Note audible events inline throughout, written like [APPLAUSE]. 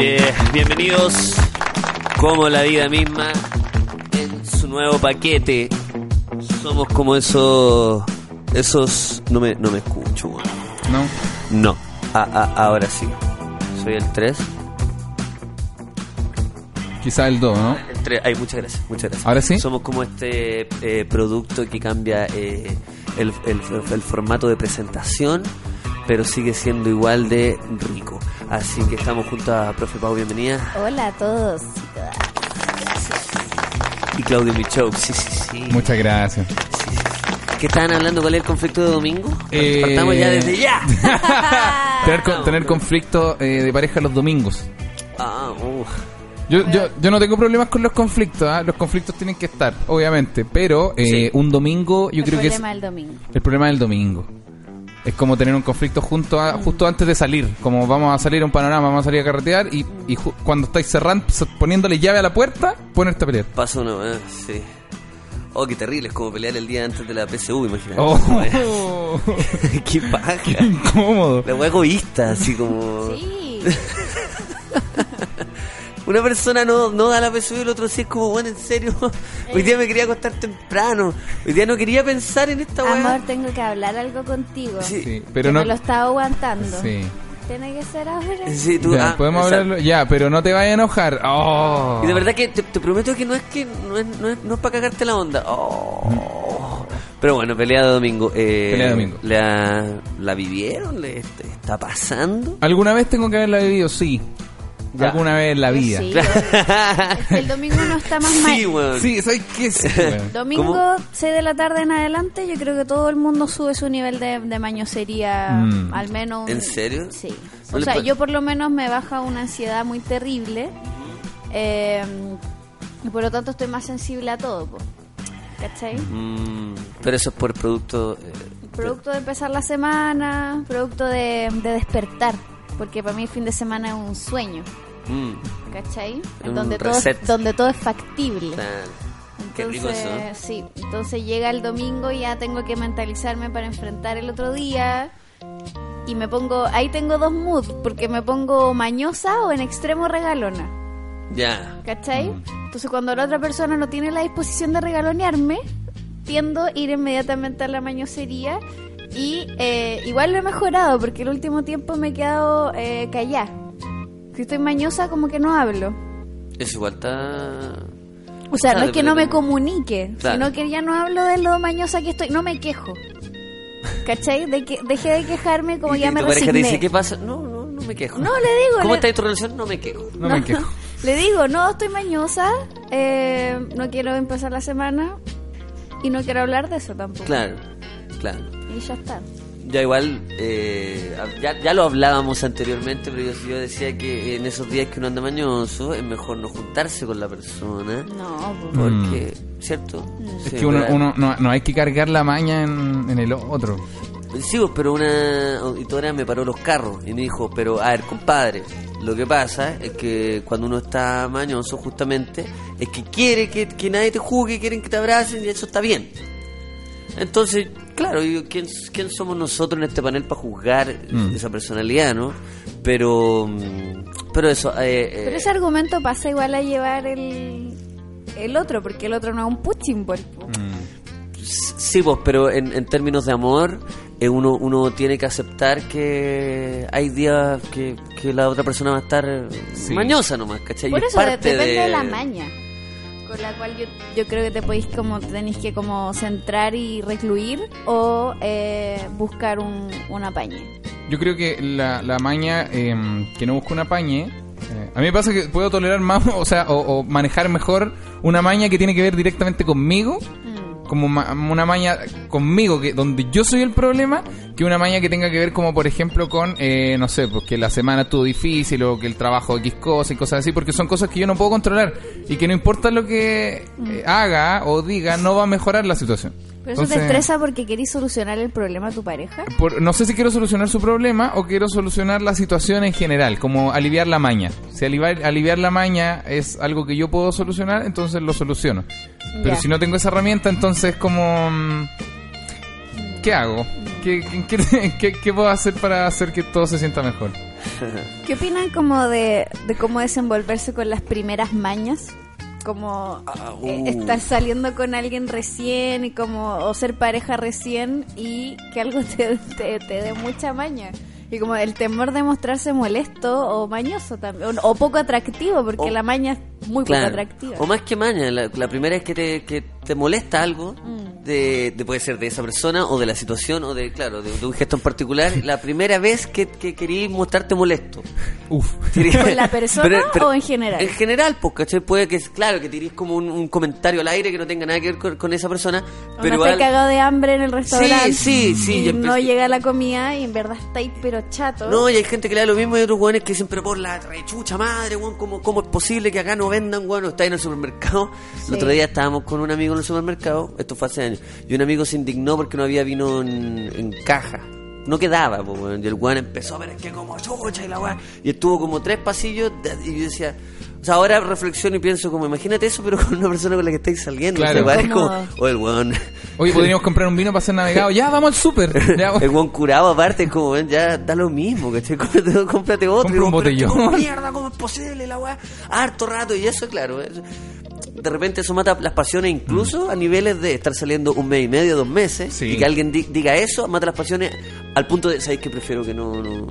Bien, bienvenidos como la vida misma en su nuevo paquete. Somos como esos esos no me no me escucho. ¿No? No. Ah, ah, ahora sí. Soy el 3. Quizá el 2, ¿no? El 3. Ay, muchas gracias, muchas gracias. ¿Ahora sí? Somos como este eh, producto que cambia eh, el, el- el formato de presentación, pero sigue siendo igual de rico. Así que estamos junto a Profe Pau, bienvenida. Hola a todos. Y Claudio Michou, sí, sí, sí. Muchas gracias. ¿Qué estaban hablando? ¿Cuál es el conflicto de domingo? Eh, Partamos ya desde ya. [LAUGHS] tener, con- tener conflicto eh, de pareja los domingos. Ah, uf. Yo, yo, yo no tengo problemas con los conflictos, ¿ah? los conflictos tienen que estar, obviamente, pero eh, Sí. un domingo yo el creo que es problema del domingo. el problema del domingo. Es como tener un conflicto junto a, justo antes de salir, como vamos a salir a un panorama, vamos a salir a carretear y, y ju- cuando estáis cerrando, poniéndole llave a la puerta, ponerte a pelear. Pasa una vez, sí. Oh, qué terrible, es como pelear el día antes de la PSU, imagínate. Oh, [LAUGHS] qué paja. incómodo. La wea egoísta, así como... Sí. [LAUGHS] Una persona no, no da la PSU y el otro sí es como, bueno, en serio, [LAUGHS] hoy día me quería acostar temprano, hoy día no quería pensar en esta Amor, weá. tengo que hablar algo contigo. Sí. Sí, que pero no. me lo estaba aguantando. Sí. Tiene que ser ahora. Sí, tú, Ya, ah, podemos exacto. hablarlo. Ya, pero no te vayas a enojar. Oh. Y de verdad que te, te prometo que no es que no es, no es, no es para cagarte la onda. Oh. Pero bueno, pelea de domingo. Eh, Pelea de domingo. ¿La, la vivieron? ¿Le est- está pasando? ¿Alguna vez tengo que haberla vivido? Sí. Ya. Alguna vez en la vida. Sí, es que el domingo no está más mal. Sí, weón. Sí, ¿sabes qué? Sí, [LAUGHS] weón. Domingo, ¿Cómo? 6 de la tarde en adelante, yo creo que todo el mundo sube su nivel de, de mañosería, Mm. al menos... un- ¿En serio? Sí. ¿No O sea, yo por lo menos me baja una ansiedad muy terrible. eh, y por lo tanto estoy más sensible a todo, po. ¿cachai? Mm, pero eso es por producto... eh, Producto de empezar la semana, producto de, de despertar, porque para mí el fin de semana es un sueño, mm, ¿cachai? Un donde, todo, es- donde todo es factible. Entonces, eso. ¿eh? sí, entonces llega el domingo y ya tengo que mentalizarme para enfrentar el otro día. Y me pongo, ahí tengo dos moods, porque me pongo mañosa o en extremo regalona, Ya. ¿cachai? Entonces cuando la otra persona no tiene la disposición de regalonearme, tiendo a ir inmediatamente a la mañosería. Y eh, igual lo he mejorado, porque el último tiempo me he quedado eh, callada. Si estoy mañosa, como que no hablo. Eso igual está... O sea, no es que no me comunique, Claro. sino que ya no hablo de lo mañosa que estoy, no me quejo. ¿Cachai? De que dejé de quejarme como Y ya tu me pareja te resigné. dice, ¿qué pasa? No, no, no me quejo. No, le digo, ¿Cómo le- está ahí tu relación? No me quejo. No me quejo. Le digo, no, estoy mañosa, eh, no quiero empezar la semana y no quiero hablar de eso tampoco. Claro, claro. Y ya está. Ya igual, eh, ya, ya lo hablábamos anteriormente, pero yo, yo decía que en esos días que uno anda mañoso es mejor no juntarse con la persona. No, pues. Porque, ¿cierto? Es Sí, que uno, uno no, no hay que cargar la maña en, en el otro. Sí, pues, pero una auditora me paró los carros y me dijo, pero a ver, compadre, lo que pasa es que cuando uno está mañoso justamente es que quiere que, que nadie te juzgue, quieren que te abracen y eso está bien. Entonces, claro, yo, ¿quién, quién somos nosotros en este panel para juzgar Mm. esa personalidad, no? Pero, mm, pero eso... eh, eh, Pero ese argumento pasa igual a llevar el, el otro, porque el otro no es un ball. po. Sí, pues, pero en, en términos de amor, eh, uno, uno tiene que aceptar que hay días que, que la otra persona va a estar Sí. mañosa nomás, ¿cachai? Y Por es eso de- parte depende de... la maña con la cual yo, yo creo que te podéis como tenéis que como centrar y recluir o eh, buscar un, un apañe. Yo creo que la, la maña eh, que no busca una pañe. eh, a mí me pasa que puedo tolerar más, [LAUGHS] o sea, o, o manejar mejor una maña que tiene que ver directamente conmigo, Mm. como ma- una maña conmigo, que donde yo soy el problema, que una maña que tenga que ver como por ejemplo con, eh, no sé, pues que la semana estuvo difícil o que el trabajo X cosas y cosas así, porque son cosas que yo no puedo controlar y que no importa lo que eh, haga o diga, no va a mejorar la situación. Pero eso te Entonces, estresa porque querís solucionar el problema a tu pareja. por- no sé si quiero solucionar su problema o quiero solucionar la situación en general, como aliviar la maña. Si aliviar, aliviar la maña es algo que yo puedo solucionar, entonces lo soluciono. Pero Ya. si no tengo esa herramienta, entonces como... ¿Qué hago? ¿Qué, qué, [LAUGHS] qué- qué puedo hacer para hacer que todo se sienta mejor? [LAUGHS] ¿Qué opinan como de, de cómo desenvolverse con las primeras mañas? Como Ah, eh, uh. estar saliendo con alguien recién y como o ser pareja recién y que algo [LAUGHS] te, te, te dé mucha maña. Y como el temor de mostrarse molesto o mañoso también, o, o poco atractivo, porque O- la maña es muy Claro. poco atractiva. O más que maña, la, la primera es que te, que te molesta algo, Mm. de, de- puede ser de esa persona o de la situación o de, claro, de, de un gesto en particular. La primera vez que, que querí mostrarte molesto. [LAUGHS] Uf. ¿Con la persona o en general? En general, pues, ¿cachai? Puede que, claro, que tirís como un, un comentario al aire que no tenga nada que ver con, con esa persona, O pero no cagado de hambre en el restaurante. sí, sí, Y yo no llega la comida y en verdad estáis pero chato. No, y hay gente que le da lo mismo y otros weones que dicen, pero por la rechucha madre, weón, ¿cómo, ¿cómo es posible que acá no vendan, weón? Está en el supermercado. Sí. El otro día estábamos con un amigo en el supermercado, esto fue hace años, y un amigo se indignó porque no había vino en, en caja. No quedaba, pues. Y el weón empezó, pero es que como chucha y la weón. Y estuvo como tres pasillos y yo decía... O sea, ahora reflexiono y pienso como, imagínate eso, pero [LAUGHS] con una persona con la que estáis saliendo. Claro. O sea, es Como- o el weón... Oye, podríamos [LAUGHS] comprar un vino para ser navegado. Ya, vamos al súper. [LAUGHS] El buen curado aparte es como ven, ya da lo mismo ¿cachai? cómprate, cómprate otro Compra Y un botellón. como mierda cómo es posible la weá harto rato y eso claro eso- de repente eso mata las pasiones incluso a niveles de estar saliendo un mes y medio dos meses Sí. y que alguien di- diga eso mata las pasiones al punto de sabéis que prefiero que no, no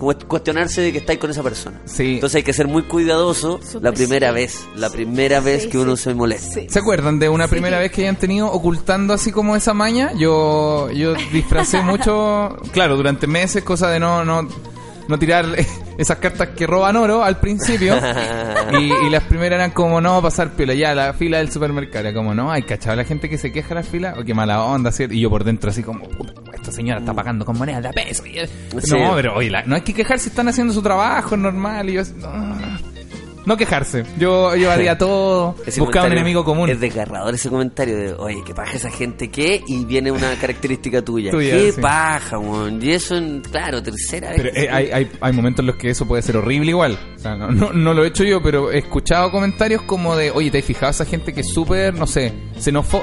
como cuestionarse de que estáis con esa persona Sí. entonces hay que ser muy cuidadoso la primera sí. vez la primera Sí, vez que uno se molesta Sí. ¿Se acuerdan de una Sí. primera vez que hayan tenido ocultando así como esa maña? Yo yo disfracé [LAUGHS] mucho, claro, durante meses, cosa de no no no tirar [LAUGHS] esas cartas que roban oro al principio. [LAUGHS] y, y las primeras eran como no pasar piola, ya la fila del supermercado, era como no, hay cachado la gente que se queja la fila, o qué mala onda, ¿cierto? Y yo por dentro así como, puta, esta señora está pagando con monedas de peso. Y- Sí. No, pero oye, la- no hay que quejarse, están haciendo su trabajo, normal. Y yo, no, no quejarse. Yo, yo haría [LAUGHS] todo, Ese buscaba un enemigo común. Es desgarrador ese comentario de, oye, ¿qué paja esa gente qué? Y viene una [LAUGHS] característica tuya. Tuya, ¿Qué sí. paja, weón? Y eso, en, claro, tercera Pero vez. eh, hay, hay, hay momentos en los que eso puede ser horrible igual. No, no, no lo he hecho yo, pero he escuchado comentarios como de, oye, ¿te has fijado esa gente que es súper, no sé,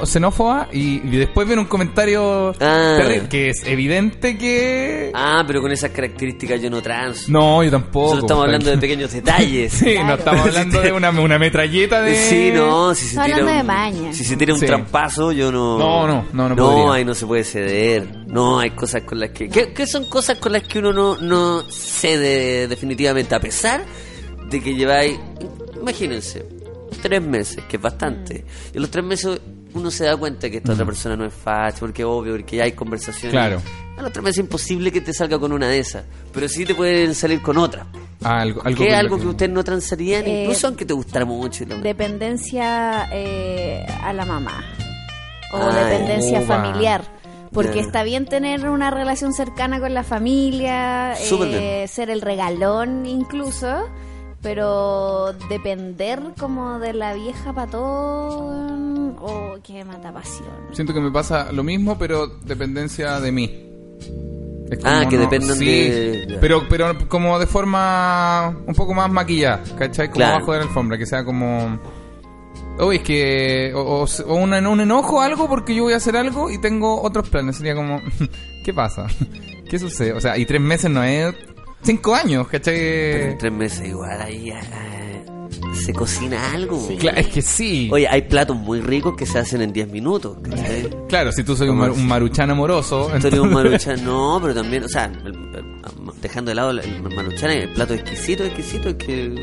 xenófoba? Y, y después viene un comentario Ah. terrible, que es evidente que... Ah, pero con esas características yo no transo. No, yo tampoco. Nosotros estamos hablando de pequeños detalles. [LAUGHS] Sí, no Claro. estamos hablando de una, una metralleta de... Sí, no, si se tira un, de maña. Si se tira un Sí. trampazo, yo no... No, no, no, no No, podría. ahí no se puede ceder. No, hay cosas con las que... ¿Qué, qué son cosas con las que uno no, no cede definitivamente? A pesar de que lleváis... Imagínense, tres meses, que es bastante. Y en los tres meses uno se da cuenta que esta otra persona no es facha, porque es obvio, porque ya hay conversaciones. Claro. A los tres meses es imposible que te salga con una de esas. Pero sí te pueden salir con otra. Ah, algo, algo ¿Qué es que- algo que ustedes no transarían? Eh, incluso aunque te gustara mucho. la- Dependencia eh, a la mamá. O Ay, dependencia familiar. Porque está bien tener una relación cercana con la familia, eh, ser el regalón incluso, pero depender como de la vieja patón o que mata pasión. Siento que me pasa lo mismo, pero dependencia de mí. Ah, que dependan sí, de-. Pero, pero como de forma un poco más maquillada, ¿cachai? Como Claro. abajo de la alfombra, que sea como... Uy, es que... O, o- o un, un enojo o algo porque yo voy a hacer algo y tengo otros planes. Sería como... [LAUGHS] ¿Qué pasa? [LAUGHS] ¿Qué sucede? O sea, y tres meses no es... Cinco años, Pero ¿cachai? en tres meses igual ahí ah, se cocina algo. Es que sí. Oye, hay platos muy ricos que se hacen en 10 minutos. ¿cachai? Claro, si tú soy un, ¿Cómo mar- un maruchan amoroso... Tú eres un entonces- maruchan, no, pero también, o sea, el- el- dejando de lado el, el maruchan, el plato exquisito, exquisito, es que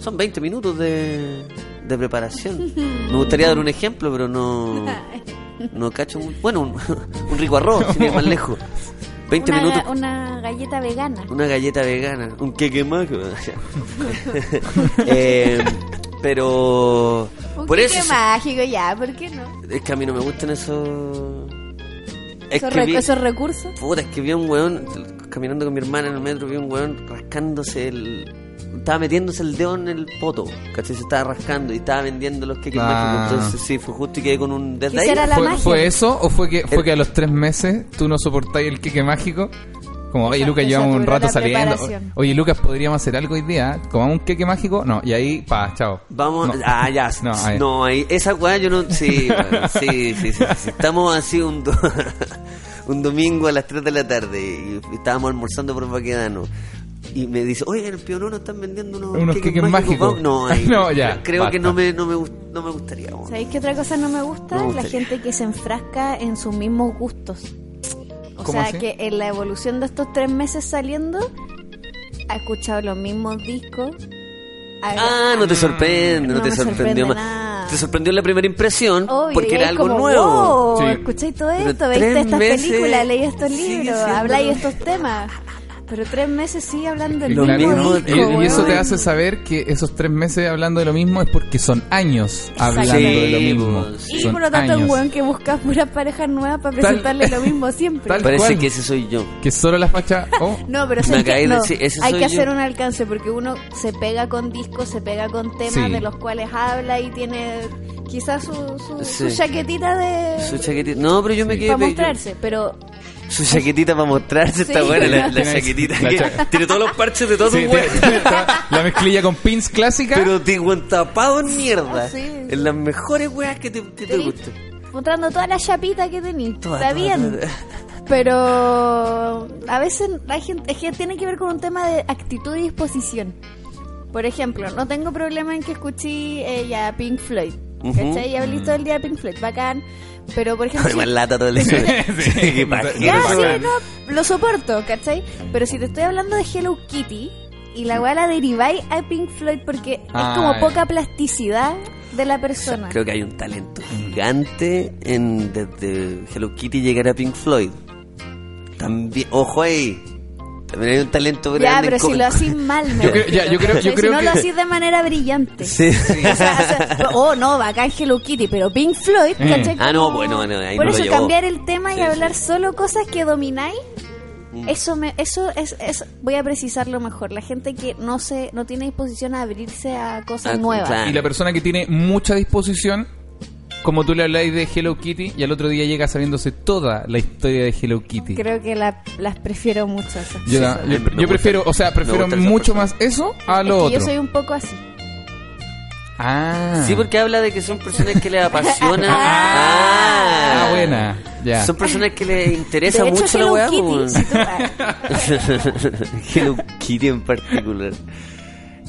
son 20 minutos de, de preparación. Me gustaría dar un ejemplo, pero no, [LAUGHS] no cacho. muy- bueno, un, [LAUGHS] un rico arroz, sin ir más lejos. [LAUGHS] 20 Una, minutos. ga- una galleta vegana. Una galleta vegana, un queque más. [LAUGHS] eh, pero Un por queque eso mágico ya, ¿por qué no? es que a mí no me gustan esos Es esos, que re- vi- esos recursos. Puta, es que vi a un weón caminando con mi hermana en el metro, vi a un weón rascándose el. Estaba metiéndose el dedo en el poto, ¿cachai? Se estaba rascando y estaba vendiendo los queques Ah. mágicos. Entonces, sí, fue justo y quedé con un. Desde ¿Qué ahí. la ¿Fue, magia? fue eso o fue que fue que a los tres meses tú no soportáis el queque mágico? Como, oye Lucas, llevamos un rato saliendo. Oye Lucas, ¿podríamos hacer algo hoy día? ¿Comamos un queque mágico? No, y ahí, pa, chao. Vamos, No. ah, ya, No, no, ahí. ahí, esa weá yo no, sí, [LAUGHS] sí, sí, sí, sí, estamos así un, do- [LAUGHS] un domingo a las 3 de la tarde y estábamos almorzando por Baquedano y me dice, oye, en el Pionono están vendiendo unos, Unos queques mágicos. vamos". No, ahí, [LAUGHS] No, ya, creo que no me, no me, no me gustaría. ¿Sabéis qué otra cosa no me gusta? No me la gente que se enfrasca en sus mismos gustos. O ¿Cómo sea, así? que en la evolución de estos tres meses saliendo, ha escuchado los mismos discos. Ah, no te sorprende, no, No te me sorprendió más. nada. Te sorprendió en la primera impresión Obvio, porque era algo como, nuevo. wow, Sí. escucháis todo esto, tres veis estas meses películas, leí estos libros, habláis de estos temas. Pero tres meses sigue hablando del Lo mismo, mismo, disco, Y, y eso te hace saber que esos tres meses hablando de lo mismo es porque son años hablando Sí, de lo mismo. Y Son por lo tanto, un weón que busca puras parejas nuevas para Tal- presentarle lo [LAUGHS] mismo siempre. tal- Parece cual. que ese soy yo. Que solo la facha. Oh, [LAUGHS] No, pero ese hay soy que yo. hacer un alcance porque uno se pega con discos, se pega con temas Sí. de los cuales habla y tiene quizás su, su, su Sí. chaquetita de Su chaquetita. No, pero yo me quedé. para yo- mostrarse, pero Su chaquetita para mostrarse está buena, la, la Tiene- chaquetita. la que tiene todos los parches de huevos. tiene [LAUGHS] toda la mezclilla con pins clásica. Pero te weón, tapado en mierda. Sí. En las mejores weas que te, que te gustan. mostrando toda la chapita que tenés. Toda, Está toda, bien. toda. Pero a veces hay gente, es que tiene que ver con un tema de actitud y disposición. Por ejemplo, no tengo problema en que escuché eh, ya Pink Floyd. ¿Cachai? Ya hablé todo el día de Pink Floyd, bacán. Pero por ejemplo, si- lata todo el día. [LAUGHS] Ya, sí, weón. no, lo soporto, ¿cachai? Pero si te estoy hablando de Hello Kitty y la weá la deriváis a Pink Floyd porque Ah, es como ya. poca plasticidad de la persona. Creo que hay un talento gigante en desde Hello Kitty llegar a Pink Floyd. También, ojo ahí. También hay un talento ya, grande. pero en si co- lo hacís mal, me Yo creo- ya, yo creo- yo ¿cachai? creo si no que- lo hacís de manera brillante. Sí. O sea, o sea, oh, no, bacán Hello Kitty, pero Pink Floyd, Mm. ¿cachai? Ah, no, bueno, bueno, ahí Por no lo eso llevó. cambiar el tema y Sí, hablar sí. solo cosas que domináis, Mm. eso me, eso es, es, voy a precisarlo mejor. La gente que no se, no tiene disposición a abrirse a cosas Ah, nuevas. claro. Y la persona que tiene mucha disposición, como tú le habláis de Hello Kitty, y al otro día llega sabiéndose toda la historia de Hello Kitty. Creo que la- las prefiero mucho esas Yo, cosas. yo- me yo gusta- prefiero, o sea, prefiero mucho más eso a Es lo que otro. yo soy un poco así. Ah. Sí, porque habla de que son personas que les apasiona. [LAUGHS] Ah, buena. Ya. Son personas que les interesa de hecho, mucho la Hello weá. Kitty, pues. si ah, [LAUGHS] Hello Kitty en particular.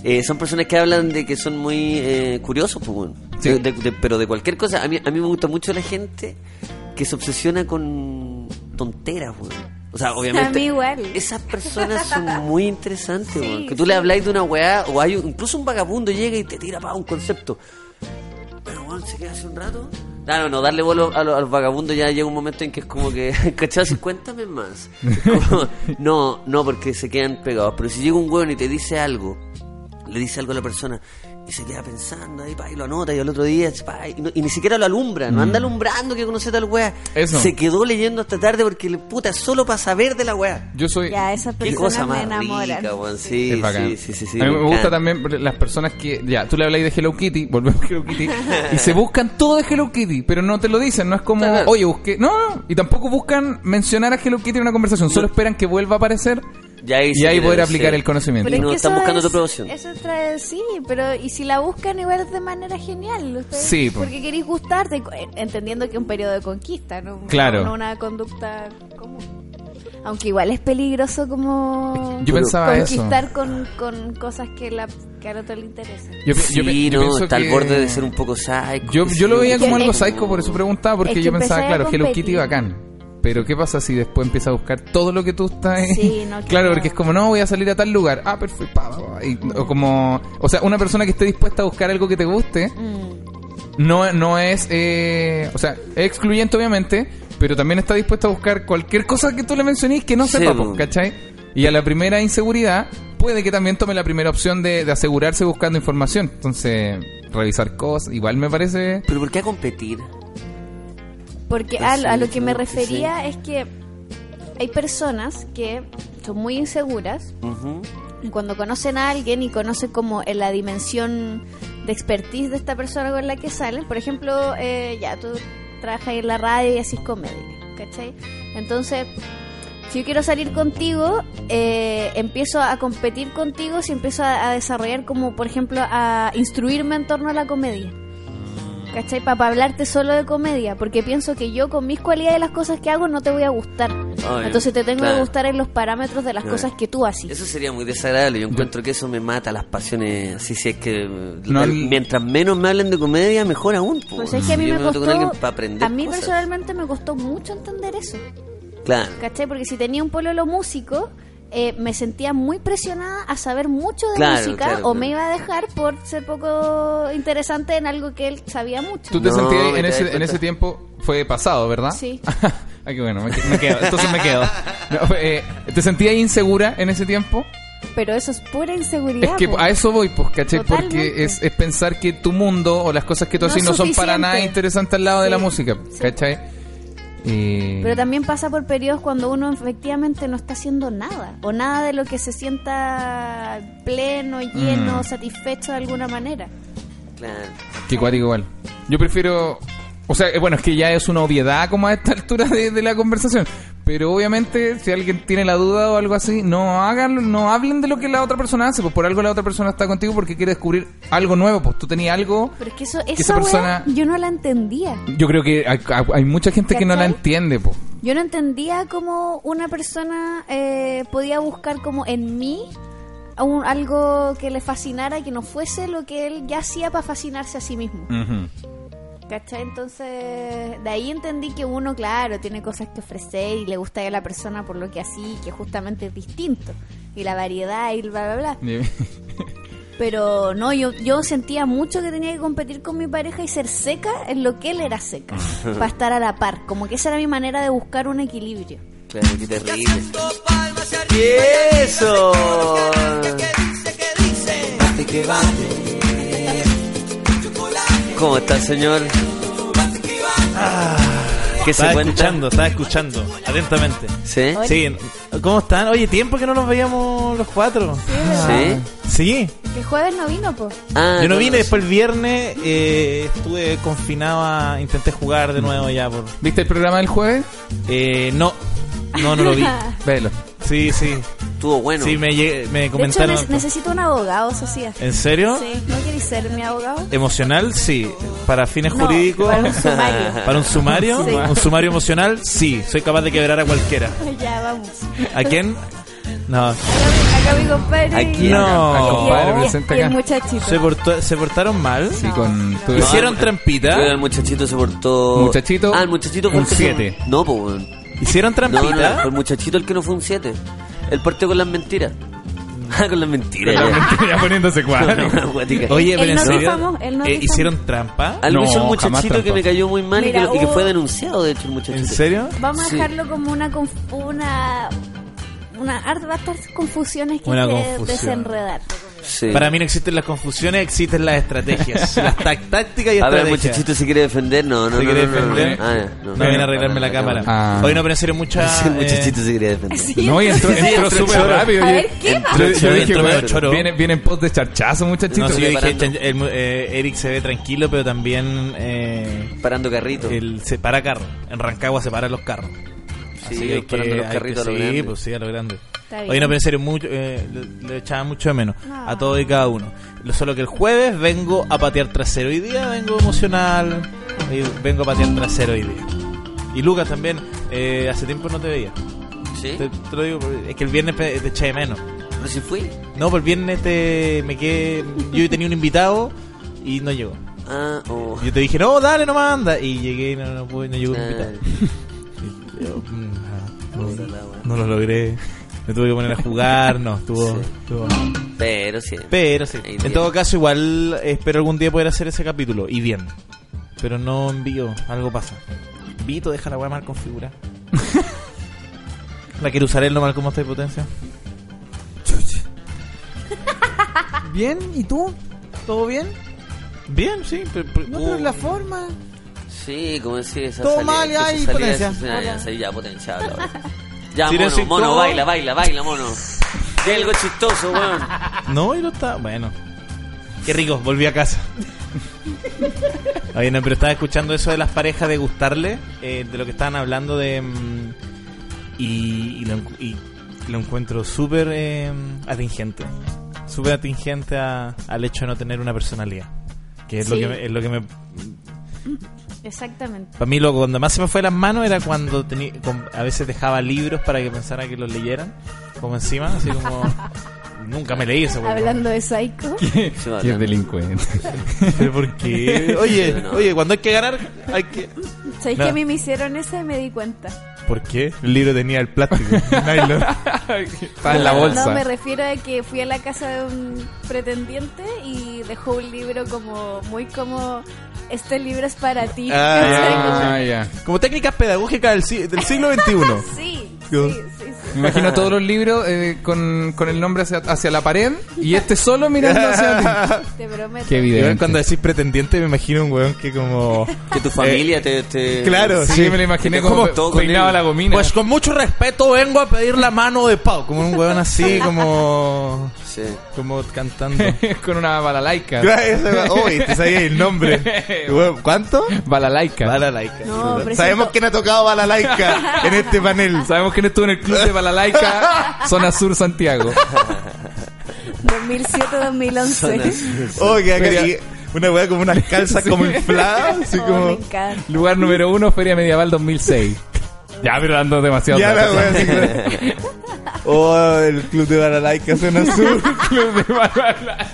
Eh, son personas que hablan de que son muy eh, curiosos, pues. Sí. De- de- de- pero de cualquier cosa. A mí, a mí me gusta mucho la gente que se obsesiona con tonteras, weón. O sea, [LAUGHS] obviamente. A mí igual. Esas personas son muy interesantes, Sí, weón. Que tú sí. le habláis de una weá, o hay un- incluso un vagabundo llega y te tira para un concepto. Pero, weón, se queda hace un rato. Claro, no, darle vuelo a, lo- a los vagabundos ya llega un momento en que es como que, [LAUGHS] ¿cachai? Así, Cuéntame más. Como, no, no, porque se quedan pegados. Pero si llega un weón y te dice algo, le dice algo a la persona y se queda pensando ahí, pa, y lo anota y al otro día, pa, y, no- y ni siquiera lo alumbra, no anda alumbrando que conoce tal weá. Mm. Eso. Se quedó leyendo hasta tarde porque puta solo para saber de la weá. Yo soy. Ya, esas Qué cosa me más enamoran. rica, weón. Sí, Es bacán. sí, sí, sí, sí, a mí me, gusta encanta. también las personas que, ya, tú le habláis de Hello Kitty, [LAUGHS] volvemos a Hello Kitty, y se buscan todo de Hello Kitty, pero no te lo dicen, no es como, oye, busqué, no, no, y tampoco buscan mencionar a Hello Kitty en una conversación, solo esperan que vuelva a aparecer Y ahí, y ahí poder aplicar sí. el conocimiento. Pero- es no que están eso buscando es- tu aprobación. Eso trae, sí, pero y si la buscan igual es de manera genial. ustedes- Sí, po. Porque queréis gustarte, eh, entendiendo que es un periodo de conquista, ¿no? Claro. No una conducta común. Aunque igual es peligroso como Yo pensaba eso. conquistar con, con cosas que, la, que al otro le interesan. Yo, Sí, yo yo no, pienso está al borde de ser un poco psycho. Yo, yo lo veía como algo psycho, por eso preguntaba, porque es que yo pensaba, claro, Hello. Kitty bacán. Pero ¿qué pasa si después empieza a buscar todo lo que tú estás ahí? Sí, no, [LAUGHS] claro, porque es como, no, voy a salir a tal lugar. Ah, perfecto. pa, pa, pa, y- o como, o sea, una persona que esté dispuesta a buscar algo que te guste, Mm. no, no es, eh, o sea, es excluyente obviamente, pero también está dispuesta a buscar cualquier cosa que tú le mencionís que no Sí, sepa, po, ¿cachai? Y a la primera inseguridad, puede que también tome la primera opción de, de asegurarse buscando información. Entonces, revisar cosas, igual me parece... Pero ¿por qué a competir? Porque Pues a, sí, a lo que me refería es que hay personas que son muy inseguras y cuando conocen a alguien y conocen como en la dimensión de expertise de esta persona con la que salen, por ejemplo, eh, ya tú trabajas en la radio y haces comedia, ¿cachai? Entonces, si yo quiero salir contigo, eh, empiezo a competir contigo si empiezo a, a desarrollar como, por ejemplo, a instruirme en torno a la comedia. ¿Cachai? Para hablarte solo de comedia, porque pienso que yo con mis cualidades y las cosas que hago no te voy a gustar. Obvio, Entonces te tengo claro. que gustar en los parámetros de las Claro. cosas que tú haces. Eso sería muy desagradable. Yo encuentro que eso me mata las pasiones. Así si es que. No, el- el- mientras menos me hablen de comedia, mejor aún. po. Pues es que a mí Yo me meto con alguien costó, para aprender a mí cosas. personalmente me costó mucho entender eso, Claro. ¿cachai? Porque si tenía un pololo músico, eh, me sentía muy presionada a saber mucho de Claro, música claro, o claro. me iba a dejar por ser poco interesante en algo que él sabía mucho. Tú te No, sentías en ese, en ese tiempo, fue pasado, ¿verdad? Sí. [LAUGHS] ah, qué bueno, me, me quedo. Entonces me quedo. No, eh, ¿Te sentías insegura en ese tiempo? Pero eso es pura inseguridad. Es que po. a eso voy, pues, ¿cachai? Totalmente. Porque es, es pensar que tu mundo o las cosas que tú No haces es no son para nada interesantes al lado de Sí, la música, sí. Y- Pero también pasa por periodos cuando uno efectivamente no está haciendo nada, o nada de lo que se sienta pleno, lleno, Mm. satisfecho de alguna manera. Claro. Que cuático igual. Yo prefiero... O sea, eh, bueno, es que ya es una obviedad como a esta altura de, de la conversación. Pero obviamente, si alguien tiene la duda o algo así, no hagan, no hablen de lo que la otra persona hace. Pues por algo la otra persona está contigo porque quiere descubrir algo nuevo. Pues tú tenías algo... Pero es que eso, esa esa weá persona- yo no la entendía. Yo creo que hay, hay mucha gente que no la entiende, pues. Yo no entendía cómo una persona eh, podía buscar como en mí un- algo que le fascinara que no fuese lo que él ya hacía para fascinarse a sí mismo. Ujú. ¿Cachai? Entonces, de ahí entendí que uno, claro, tiene cosas que ofrecer y le gusta a la persona por lo que así, que justamente es distinto. Y la variedad y bla, bla, bla. [LAUGHS] Pero no, yo, yo sentía mucho que tenía que competir con mi pareja y ser seca en lo que él era seca, [LAUGHS] para estar a la par. Como que esa era mi manera de buscar un equilibrio. Claro, qué terrible. ¿Qué eso? ¿Cómo está, señor? ¿Qué se Estaba cuenta? escuchando, estaba escuchando, atentamente. ¿Sí? Sí, ¿cómo están? Oye, tiempo que no nos veíamos los cuatro. ¿Sí? Sí, El jueves no vino, pues. Ah, yo no vine, después el viernes eh, estuve confinado, a- intenté jugar de nuevo ya por... ¿Viste el programa del jueves? Eh, no, no, no lo vi. [LAUGHS] Velo. Sí, sí, Estuvo bueno. sí, me, llegué- me De hecho, comentaron... ne- necesito un abogado, Sofía. ¿En serio? Sí, ¿no quieres ser mi abogado? Emocional, sí. Para fines No, jurídicos... para un sumario. [LAUGHS] Para un sumario, Sí. un sumario emocional, sí. Soy capaz de quebrar a cualquiera. [LAUGHS] ya, vamos. ¿A quién? No. Acá, acá mi compadre. ¿A y- quién? No. Y- compadre y- presente y el acá. muchachito. ¿Se, portó- se portaron mal? Sí, con... tú- ¿Hicieron el- trampita? Creo que el muchachito se portó. Muchachito, Ah, el muchachito fue un el que siete. No, pues, weón. ¿Hicieron No, no, trampita? fue el muchachito el que no fue un 7. Él partió con las mentiras. [LAUGHS] Ah, con las mentiras. ya. ya poniéndose [LAUGHS] cuadro. Oye, pero en no serio, no eh. ¿hicieron trampa? Algo No, hizo jamás muchachito que me cayó muy mal y que, y fue denunciado, de hecho, el muchachito. ¿En serio? Vamos a Sí. dejarlo como una una una hartas confusiones que Una confusión. desenredar. Sí. Para mí no existen las confusiones, existen las estrategias. [LAUGHS] las tácticas y A ver, el estrategias. muchachito se quiere defender. No, no, ¿Se no. quiere no, no, no. defender? Ah, No viene a arreglarme la cámara. Ah. Oye, no, pero en serio, mucha... Sí, el muchachito eh, se quería defender. No, y entró, súper rápido. A ver, ¿qué Entró? Yo, dije, entró medio bueno, choro. viene, viene en pos de charchazo, muchachito. No, sí, yo dije, el- el- eh, Eric se ve tranquilo, pero también eh, Parando carrito. él se para carros. En Rancagua se paran los carros. Sí, Así que hay parando que- los hay carritos que- a lo sí, pues sí, a lo grande. Oye, no, serio, mucho, eh, le, le echaba mucho de menos No. a todo y cada uno. Lo solo que el jueves vengo a patear trasero. Hoy día vengo emocional, y vengo a patear trasero hoy día. Y Lucas también, eh, hace tiempo no te veía. ¿Sí? Te, te lo digo, porque es que el viernes te eché de menos. ¿Pero si fui? No, pues el viernes te, me quedé, yo tenía un invitado y no llegó. Ah, oh. Yo te dije, no, dale, no manda. Y llegué y no, no, pude- no llegó Ah, invitado. No, no lo logré. Me tuve que poner a jugar, no, estuvo... Sí. estuvo- Pero sí. Pero sí. En todo caso, igual espero algún día poder hacer ese capítulo. Y bien. Pero no envío, algo pasa. Vito, deja la weá mal configurada. [LAUGHS] la quiero usar él nomás como está de potencia. [LAUGHS] Bien, ¿y tú? ¿Todo bien? Bien, sí. Pero, pero- No, pero uh, la forma. Sí, como decía esa Todo salida- mal, ya, esa y salida- potencia. esa- [LAUGHS] ya, ahora. Mono, mono, baila, baila, baila, mono. Di algo chistoso, weón. [LAUGHS] No, y no está. Bueno. Qué rico, volví a casa. Oye, no, pero estaba escuchando eso de las parejas de gustarle, eh, de lo que estaban hablando de. mm, y, y lo, encu- y lo encuentro súper eh, atingente. Súper atingente a- al hecho de no tener una personalidad. Que es, lo Sí. que me, es lo que me. Exactamente. Para mí, lo cuando más se me fue las manos era cuando tenía, con- a veces dejaba libros para que pensara que los leyeran. Como encima, así como. [LAUGHS] Nunca me leí ese weón. Hablando de Psycho. [LAUGHS] Es delincuente. ¿Pero por qué? [LAUGHS] Oye, oye, cuando hay que ganar, hay que... ¿Sabéis No. que a mí me hicieron ese y me di cuenta? ¿Por qué? El libro tenía el plástico. [LAUGHS] nylon. Está en la bolsa. No, me refiero a que fui a la casa de un pretendiente y dejó un libro como muy como este libro es para ti. Ah, Ah, ya. Como técnicas pedagógicas del, del siglo XXI. Sí, sí. Me imagino todos los libros eh, con, con el nombre hacia, hacia la pared y este solo mirando hacia ti. [LAUGHS] Te prometo. Qué Yo evidente. cuando decís pretendiente me imagino un weón que como... Que tu familia te, te- Claro, Sí, sí. me lo imaginé Como todo la gomina. Pues con mucho respeto vengo a pedir la mano de Pau. Como un weón así, como... Sí. Como cantando. [LAUGHS] con una balalaica. Uy, te sabía el nombre. [LAUGHS] ¿Cuánto? Balalaica. Balalaica. No, presento- Sabemos quién ha tocado Balalaica en este panel. Sabemos que estuvo en el club de Balalaica, zona sur Santiago. [LAUGHS] 2007-2011. Oye, acá Feria- y una weá como unas calzas como infladas, así Oh, como... me encanta. Lugar número uno, Feria Medieval 2006. Ya, pero dando demasiado. Ya la weá así Oh, el club de Balalaica zona sur. Club de Balalaica.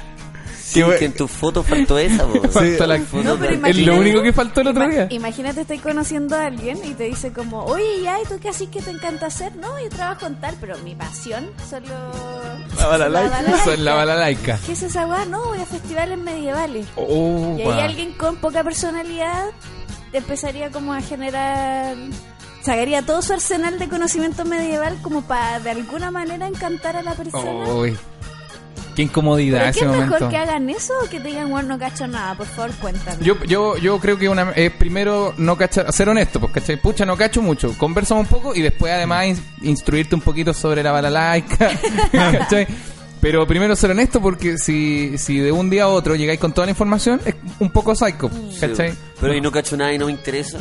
Sí, que en tu foto faltó esa. Falta la- Foto No, pero Es lo imagínate- único que faltó el otro día. Imagínate, estoy conociendo a alguien y te dice como, oye, ya, ¿y tú qué así que te encanta hacer? No, yo trabajo en tal, pero mi pasión solo... La balalaica. Es la [LAUGHS] Balalaica. ¿Qué es esa weá? No, voy a festivales medievales. Oh, Y ahí alguien con poca personalidad empezaría como a generar... Sacaría todo su arsenal de conocimiento medieval como para de alguna manera encantar a la persona. Uy. Qué incomodidad ¿Pero ese qué es momento. mejor que hagan eso o que te digan, bueno, no cacho nada? Por favor, cuéntame. Yo, yo, yo creo que una, es primero no cachar, ser honesto, pues, ¿cachai? Pucha, no cacho mucho. Conversamos un poco y después además in- instruirte un poquito sobre la balalaica, [LAUGHS] ¿cachai? Pero primero ser honesto porque si, si de un día a otro llegáis con toda la información, es un poco psycho, ¿cachai? Pero y no cacho nada y no me interesa.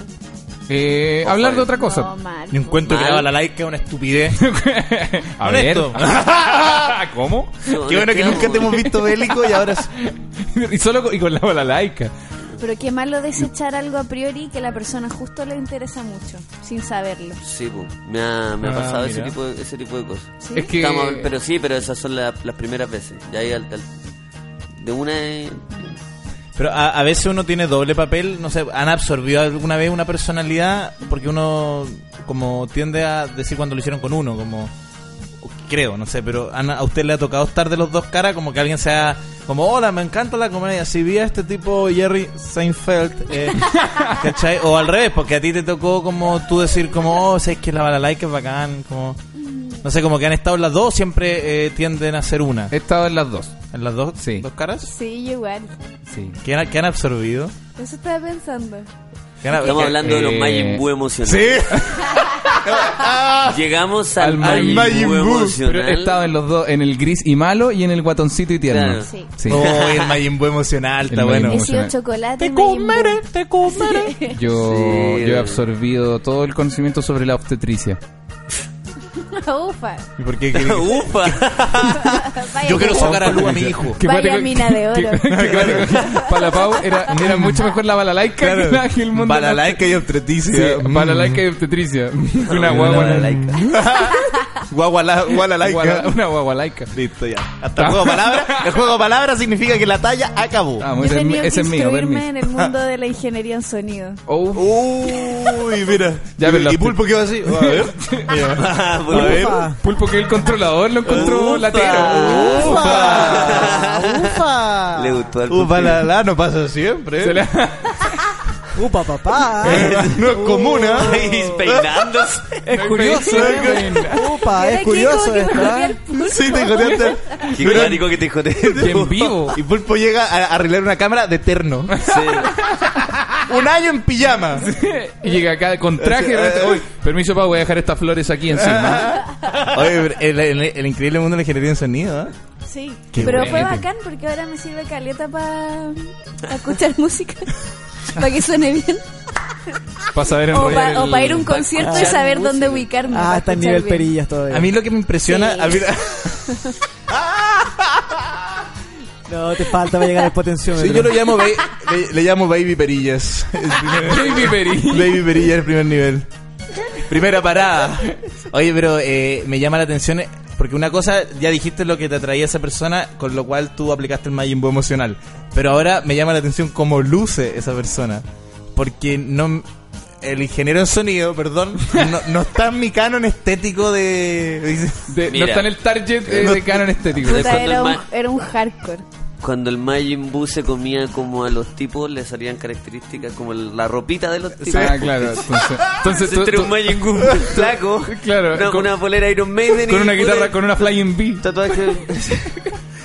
Eh, hablar de ahí. otra cosa. No, mal. Yo encuentro que Mal. la Balalaica es una estupidez. [LAUGHS] a ver. Honesto. [LAUGHS] ¿Cómo? Qué bueno que nunca te hemos visto bélico y ahora... [LAUGHS] y solo con, y con la balalaica. Pero qué malo desechar algo a priori que la persona justo le interesa mucho, sin saberlo. Sí, po. me ha, me ha Ah, pasado ese mira. tipo, de, ese tipo de cosas. ¿Sí? Es que... Estamos- pero sí, pero esas son la- las primeras veces. Ya hay al- al- de una eh, Pero a, a veces uno tiene doble papel, no sé, ¿han absorbido alguna vez una personalidad? Porque uno como tiende a decir cuando lo hicieron con uno, como creo, no sé, pero ¿han- a usted le ha tocado estar de los dos caras, como que alguien sea como, hola, me encanta la comedia, si vi a este tipo Jerry Seinfeld, eh, [LAUGHS] ¿cachai? O al revés, porque a ti te tocó como tú decir como, oh, sé que la balalaika es bacán, como... No sé, como que han estado en las dos, siempre eh, tienden a ser una. He estado en las dos. ¿En las dos, Sí. dos caras? Sí, igual. Sí. ¿Qué han, qué han absorbido? Eso estaba pensando. ¿Qué han- Estamos qué- hablando de los eh, Majin Buu emocionales. Sí. [LAUGHS] Llegamos al, Al Majin, Majin Buu Buu. emocional. Pero he estado en los dos, en el gris y malo y en el guatoncito y tierno. Claro. Sí. Sí. Oh, el Majin Buu emocional, está El bueno. He sido chocolate. Te comeré, te comeré. Yo, Sí. yo he absorbido todo el conocimiento sobre la obstetricia. [LAUGHS] Ufa. ¿Y por qué quería- [LAUGHS] Ufa. [LAUGHS] Vaya Yo quiero mina- sacar a luz a mi hijo. Que Vaya pate- mina de oro. que- que- para la Pau era, era mucho mejor la balalaica que, la, que el mundo. Balalaica y obstetricia. Sí, balalaica y obstetricia. Una guagua. balalaica. Guaguala- Gualalaica. Guala- Una guagualaica. Listo, ya. Hasta el juego de palabras. El juego de palabras significa que la talla acabó. Vamos, Yo ese, es mi- tenía que ese es mío, permiso. en el mundo de la ingeniería en sonido. Oh, Uy, mira. Ya, ¿Y la- Pulpo qué va así? A ver. Ah, [LAUGHS] A ver. Pulpo que el controlador lo encontró latero. ¡Ufa! ¡Ufa! Le gustó al Upa, Pupi. la, la, no pasa siempre. Se la- [LAUGHS] ¡Upa, papá! [LAUGHS] No es común. Ahí peinándose. Es curioso, ¿eh? Es curioso esto, ¿eh? Sí, te jodeaste. Qué cuático que te jodeé. Y en vivo. Y Pulpo llega a arreglar una cámara de terno. Sí. Un año en pijama. Y llega acá con traje. y de repente, "Uy, permiso, pa, voy a dejar estas flores aquí encima. Oye, pero el, el- el increíble mundo de la ingeniería en sonido, ¿eh? Sí, Qué pero fue bacán porque ahora me sirve caleta para escuchar [LAUGHS] música, para que suene bien. Para saber O para el- ir a un concierto y escuchar saber música. dónde ubicarme. Ah, está en nivel bien. perillas todavía. A mí lo que me impresiona... Sí. a mí- [LAUGHS] No, te falta para llegar al potenciómetro. Sí, yo lo llamo le, le llamo Baby Perillas. [LAUGHS] Baby Peri. Baby Perillas el primer nivel. Primera parada. Oye, pero eh, me llama la atención eh, porque una cosa, ya dijiste lo que te atraía esa persona, con lo cual tú aplicaste el Majin Buu emocional. Pero ahora me llama la atención cómo luce esa persona. Porque no el ingeniero en sonido, perdón, no, no está en mi canon estético de... De- no Mira. está en el target eh, de canon estético. Puta, era, un, era un hardcore. Cuando el Majin Buu se comía como a los tipos, le salían características como la ropita de los tipos. Ah, claro. Entonces, entonces tú- Entre tú- un Majin Buu flaco, [LAUGHS] Claro, una, con- una polera Iron Maiden con y una un guitarra, con una flying bee. tatuaje [LAUGHS]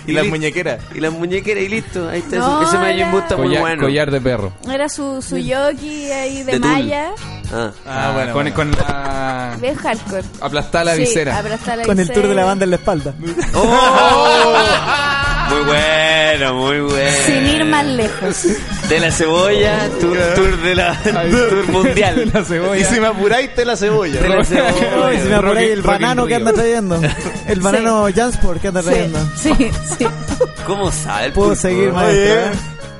Y las li- muñequeras. y las muñequeras y listo. Ahí está. No, ese- Majin Buu está muy Collar, bueno. collar de perro. Era su, su yogi ahí de, De malla. Ah. Ah, bueno. Con, bueno. con la... Bien hardcore. Aplastar la Sí, visera. aplastar la Con el tour de la banda en la espalda. ¡Oh! [LAUGHS] Muy bueno, muy bueno. Sin ir más lejos. De la cebolla, tour, tour de la tour mundial. la cebolla. Y si me apuráis, te la cebolla. De la cebolla. se me apuré Rocky- el banano que anda trayendo. El banano Jansport que anda trayendo. Sí, sí, sí. ¿Cómo sabe el Puedo pulpo? seguir, maestro. ¿eh?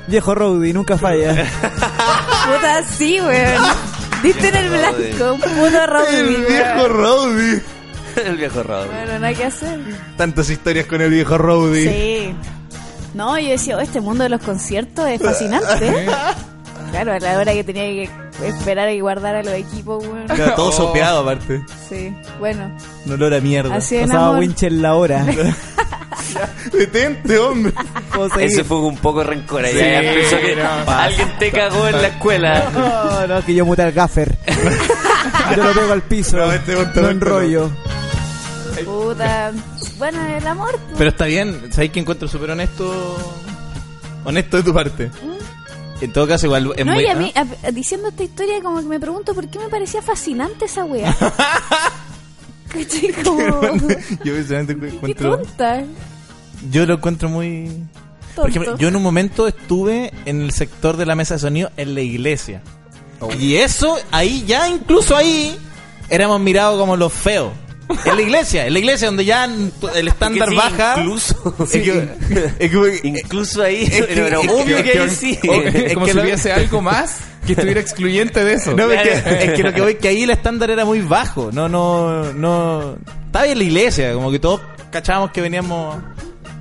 Viejo Rowdy, nunca falla. Puta, sí, weón. Diste en el blanco. Un puto El viejo. Rowdy. [LAUGHS] El viejo Raúl. Bueno, no hay que hacer. Tantas historias con el viejo Rowdy. Sí. No, yo decía, oh, este mundo de los conciertos es fascinante. [LAUGHS] Claro, a la hora que tenía que esperar y guardar a los equipos. Era todo Oh. sopeado aparte. Sí, bueno. No olor a mierda. Así Pasaba amor. winch en la hora. [LAUGHS] Detente, hombre. Ese fue un poco rencor. Sí, Ya pensó que no. alguien te cagó en la escuela. No, no, que yo muté al gaffer. Yo lo pego al piso. No, este no no. enrollo. Puta. Bueno, el amor. pues. Pero está bien, ¿sabes que encuentro súper honesto? Honesto de tu parte. En todo caso, igual es no, muy. y a mí, ¿ah? a- diciendo esta historia, como que me pregunto por qué me parecía fascinante esa wea. [LAUGHS] ¿Cachai? Como. Yo personalmente [LAUGHS] Qué encuentro. tonta. Yo lo encuentro muy. Por ejemplo, Tonto. yo en un momento estuve en el sector de la mesa de sonido en la iglesia. Y eso, ahí, ya incluso ahí, éramos mirados como los feos. En la iglesia, en la iglesia donde ya el estándar sí, baja. Incluso. [LAUGHS] Es que- es que- Incluso ahí. Es que- Pero, es obvio que, que- ahí sí. Es Es como que si lo- hubiese algo más que estuviera excluyente de eso. No, es, que, Claro. es que lo que voy que ahí el estándar era muy bajo. No, no, no. Estaba bien la iglesia, como que todos cachábamos que veníamos,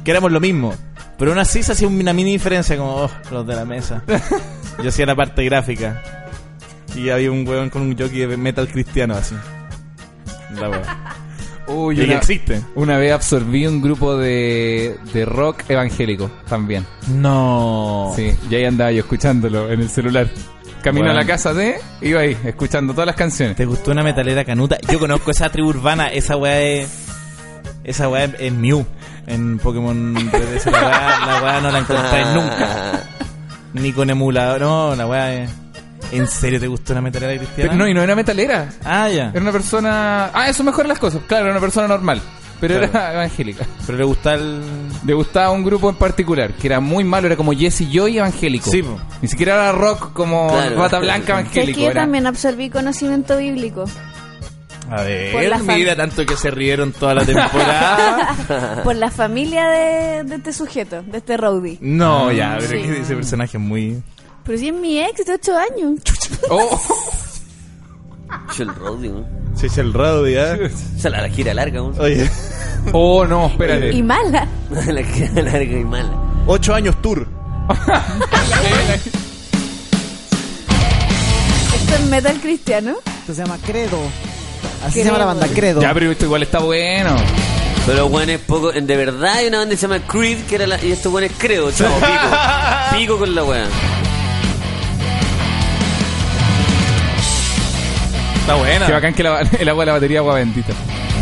que éramos lo mismo. Pero aún así se hacía una mini diferencia, como oh, los de la mesa. Yo hacía la parte gráfica. Y había un weón con un jockey de metal cristiano así. La wea. Uy, Y una, existe. una vez absorbí un grupo de, de rock evangélico también. No. Sí, y ahí andaba yo escuchándolo en el celular. Camino Bueno. a la casa de, iba ahí, escuchando todas las canciones. ¿Te gustó una metalera canuta? Yo conozco esa tribu urbana, esa weá es. Esa weá es Mew. En Pokémon 3DS, la weá, la weá no la encontré nunca. [LAUGHS] Ni con emulador, no, la weá es. ¿En serio te gustó una metalera cristiana? Pero no, y no era metalera. Ah, ya. Era una persona... Ah, eso mejora las cosas. Claro, era una persona normal. Pero Claro. era [LAUGHS] evangélica. Pero le gusta el. Le gustaba un grupo en particular, que era muy malo, era como Jesse Joy evangélico. Sí, po. Ni siquiera era rock como Claro. Bata Blanca ¿Sabes evangélico. que yo Era... también absorbí conocimiento bíblico? A Por ver, mira, tanto que se rieron toda la temporada. [LAUGHS] Por la familia de, de este sujeto, de este Rowdy. no, ya, pero Sí. que ese personaje es muy. Pero si es mi ex de 8 años. Oh, [LAUGHS] Yo el Roddy, ¿no? Se echa el rado [LAUGHS] ya. Esa la, la gira larga, ¿no? Oye, [LAUGHS] oh, no, espérate. Y mala. La gira larga y mala. ocho años tour. Esto es metal cristiano. Esto se llama Credo. Así Credo. se llama la banda, Credo. Ya, pero esto igual está bueno. Pero bueno, es poco. De verdad hay una banda que se llama Creed, que era la. Y esto bueno es creo, chavo, pico. Pico con la wea. Está buena. Qué bacán que la- [LAUGHS] el agua de la batería agua bendita.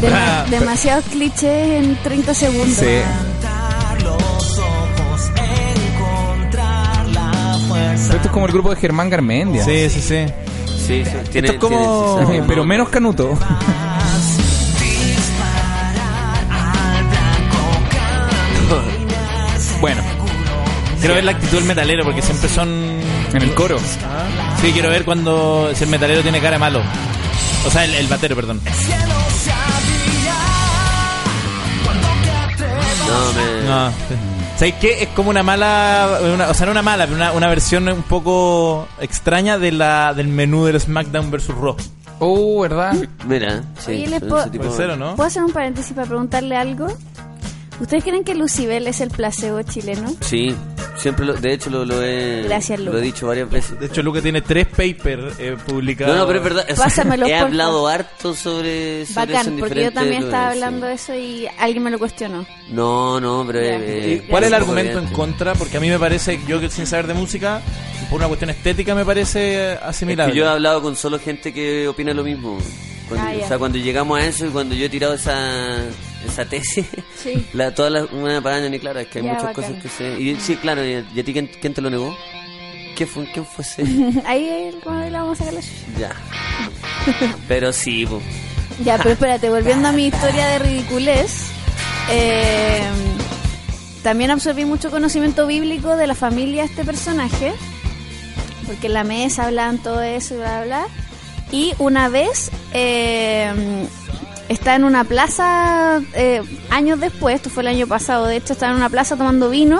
Dema- demasiados clichés en 30 segundos. Sí. Esto es como el grupo de Germán Garmendia. Sí, sí, sí. Sí, sí. Tiene, es como- tiene- sí, sí, [LAUGHS] Pero no. menos canuto. [LAUGHS] bueno, Quiero ver la actitud del metalero porque siempre son. en el coro. Sí, quiero ver cuando. Si el metalero tiene cara de malo. O sea, el, el batero, perdón. No, me... No. ¿Sabes qué? Es como una mala. Una, o sea, no una mala, pero una, una versión un poco extraña de la del menú del SmackDown vs. Raw. Oh, ¿verdad? Mira, sí. Oye, les puedo- tipo. ¿Puedo hacer un paréntesis para preguntarle algo? ¿Ustedes creen que Lucibel es el placebo chileno? Sí, siempre lo, de hecho lo, lo he, Gracias, lo he dicho varias veces. De hecho, Luca tiene tres papers eh, publicados. No, no, pero es verdad. o sea, Pásamelo, [LAUGHS] he porfa. hablado harto sobre, sobre eso Bacán, en porque yo también estaba lugares, hablando sí. de eso y alguien me lo cuestionó. No, no, pero... Eh, ¿Y ¿Cuál es el argumento en contra? Porque a mí me parece, yo que sin saber de música, por una cuestión estética me parece Es asimilable. que yo he hablado con solo gente que opina lo mismo. Cuando, Ah, o sea, cuando llegamos a eso y cuando yo he tirado esa, esa tesis, Sí. [LAUGHS] la, todas las, una paraña ni claro, es que hay Ya, muchas bacán. cosas que se... Y, sí, claro, ¿y, y a ti quién, quién te lo negó? ¿Quién fue, quién fue ese? [LAUGHS] Ahí como le vamos a sacar la ya. Pero sí, pues. Ya, pero [LAUGHS] espérate, volviendo a mi historia de ridiculez, eh, también absorbí mucho conocimiento bíblico de la familia de este personaje, porque en la mesa hablaban todo eso y bla, bla, bla. Y una vez eh, está en una plaza, eh, años después, esto fue el año pasado, de hecho, estaba en una plaza tomando vino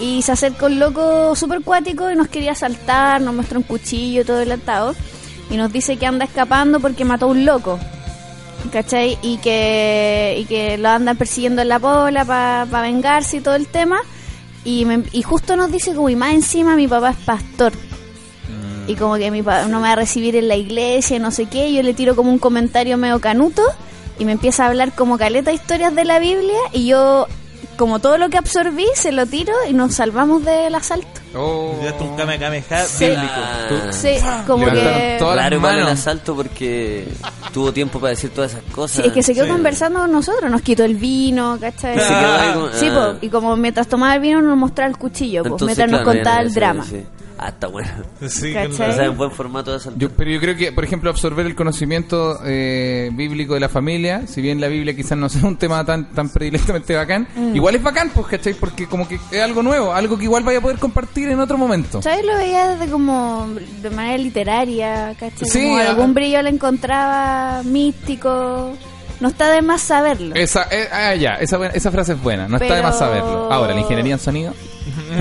y se acercó un loco súper cuático y nos quería asaltar, nos muestra un cuchillo todo delatado y nos dice que anda escapando porque mató a un loco. ¿Cachai? Y que, lo andan persiguiendo en la pola para vengarse y todo el tema. Y, me- y justo nos dice como, y más encima mi papá es pastor. Y como que mi papá no me va a recibir en la iglesia, no sé qué. Yo le tiro como un comentario medio canuto y me empieza a hablar como caleta historias de la Biblia. Y yo, como todo lo que absorbí, se lo tiro y nos salvamos del asalto. Oh. Un Kame Sí. bíblico. Ah, Sí, como que... Claro, igual el asalto porque tuvo tiempo para decir todas esas cosas. Sí, es que se quedó Sí. conversando con nosotros, nos quitó el vino, ¿cachai? Se quedó ahí como- Sí, ah. po, y como mientras tomaba el vino nos mostraba el cuchillo, pues, mientras nos contaba el ya, drama. sí. Ah, está bueno. Sí, ¿Cachai? O sea, buen formato de asalto. Yo, pero yo creo que, por ejemplo, absorber el conocimiento eh, bíblico de la familia, si bien la Biblia quizás no sea un tema tan tan predilectamente bacán, Mm. igual es bacán, pues, ¿cachai? Porque como que es algo nuevo, algo que igual vaya a poder compartir en otro momento. ¿Sabes? Lo veía desde como de manera literaria, ¿cachai? Sí, Como algún brillo le encontraba místico. No está de más saberlo. Esa, eh, ah, ya, esa, esa frase es buena, no está de más saberlo. Ahora, la ingeniería en sonido. [LAUGHS]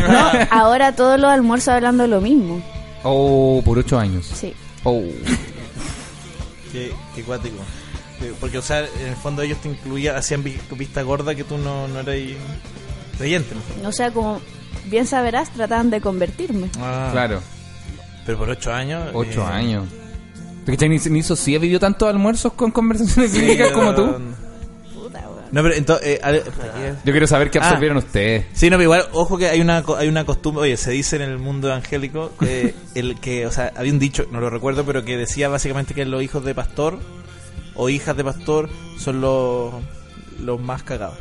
No, ahora todos los almuerzos hablando lo mismo. Oh, por ocho años. Sí. Oh. [LAUGHS] Qué, qué cuático. Porque, o sea, en el fondo ellos te incluían, hacían vi- vista gorda que tú no, no eras creyente. ¿no? O sea, como bien saberás, trataban de convertirme. Ah, Claro, Pero por ocho años. ocho eh, años. ¿Cachai? Ni, ni Socia vivió tantos almuerzos con conversaciones sí, bíblicas como tú. Puta, weón. No, pero entonces. eh. Yo quiero saber qué Ah. absorbieron ustedes. Sí, no, pero igual, ojo que hay una, co- hay una costumbre, oye, se dice en el mundo evangélico que [LAUGHS] el que, o sea, había un dicho, no lo recuerdo, pero que decía básicamente que los hijos de pastor o hijas de pastor son los, los más cagados.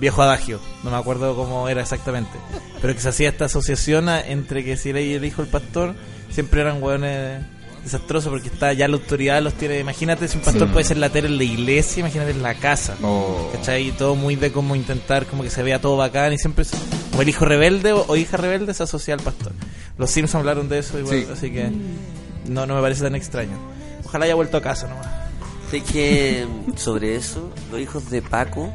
Viejo adagio, no me acuerdo cómo era exactamente, pero que se hacía esta asociación a- entre que si era el hijo del pastor, siempre eran hueones desastrosos porque está ya la autoridad los tiene, imagínate si un pastor Sí. puede ser latero en la iglesia, imagínate en la casa. Oh. ¿Cachai? Y todo muy de cómo intentar como que se vea todo bacán y siempre es- o el hijo rebelde o, o hija rebelde se asocia al pastor. Los Sims hablaron de eso igual, Sí. así que no, no me parece tan extraño. Ojalá haya vuelto a casa nomás. Sé que sobre eso, los hijos de Paco,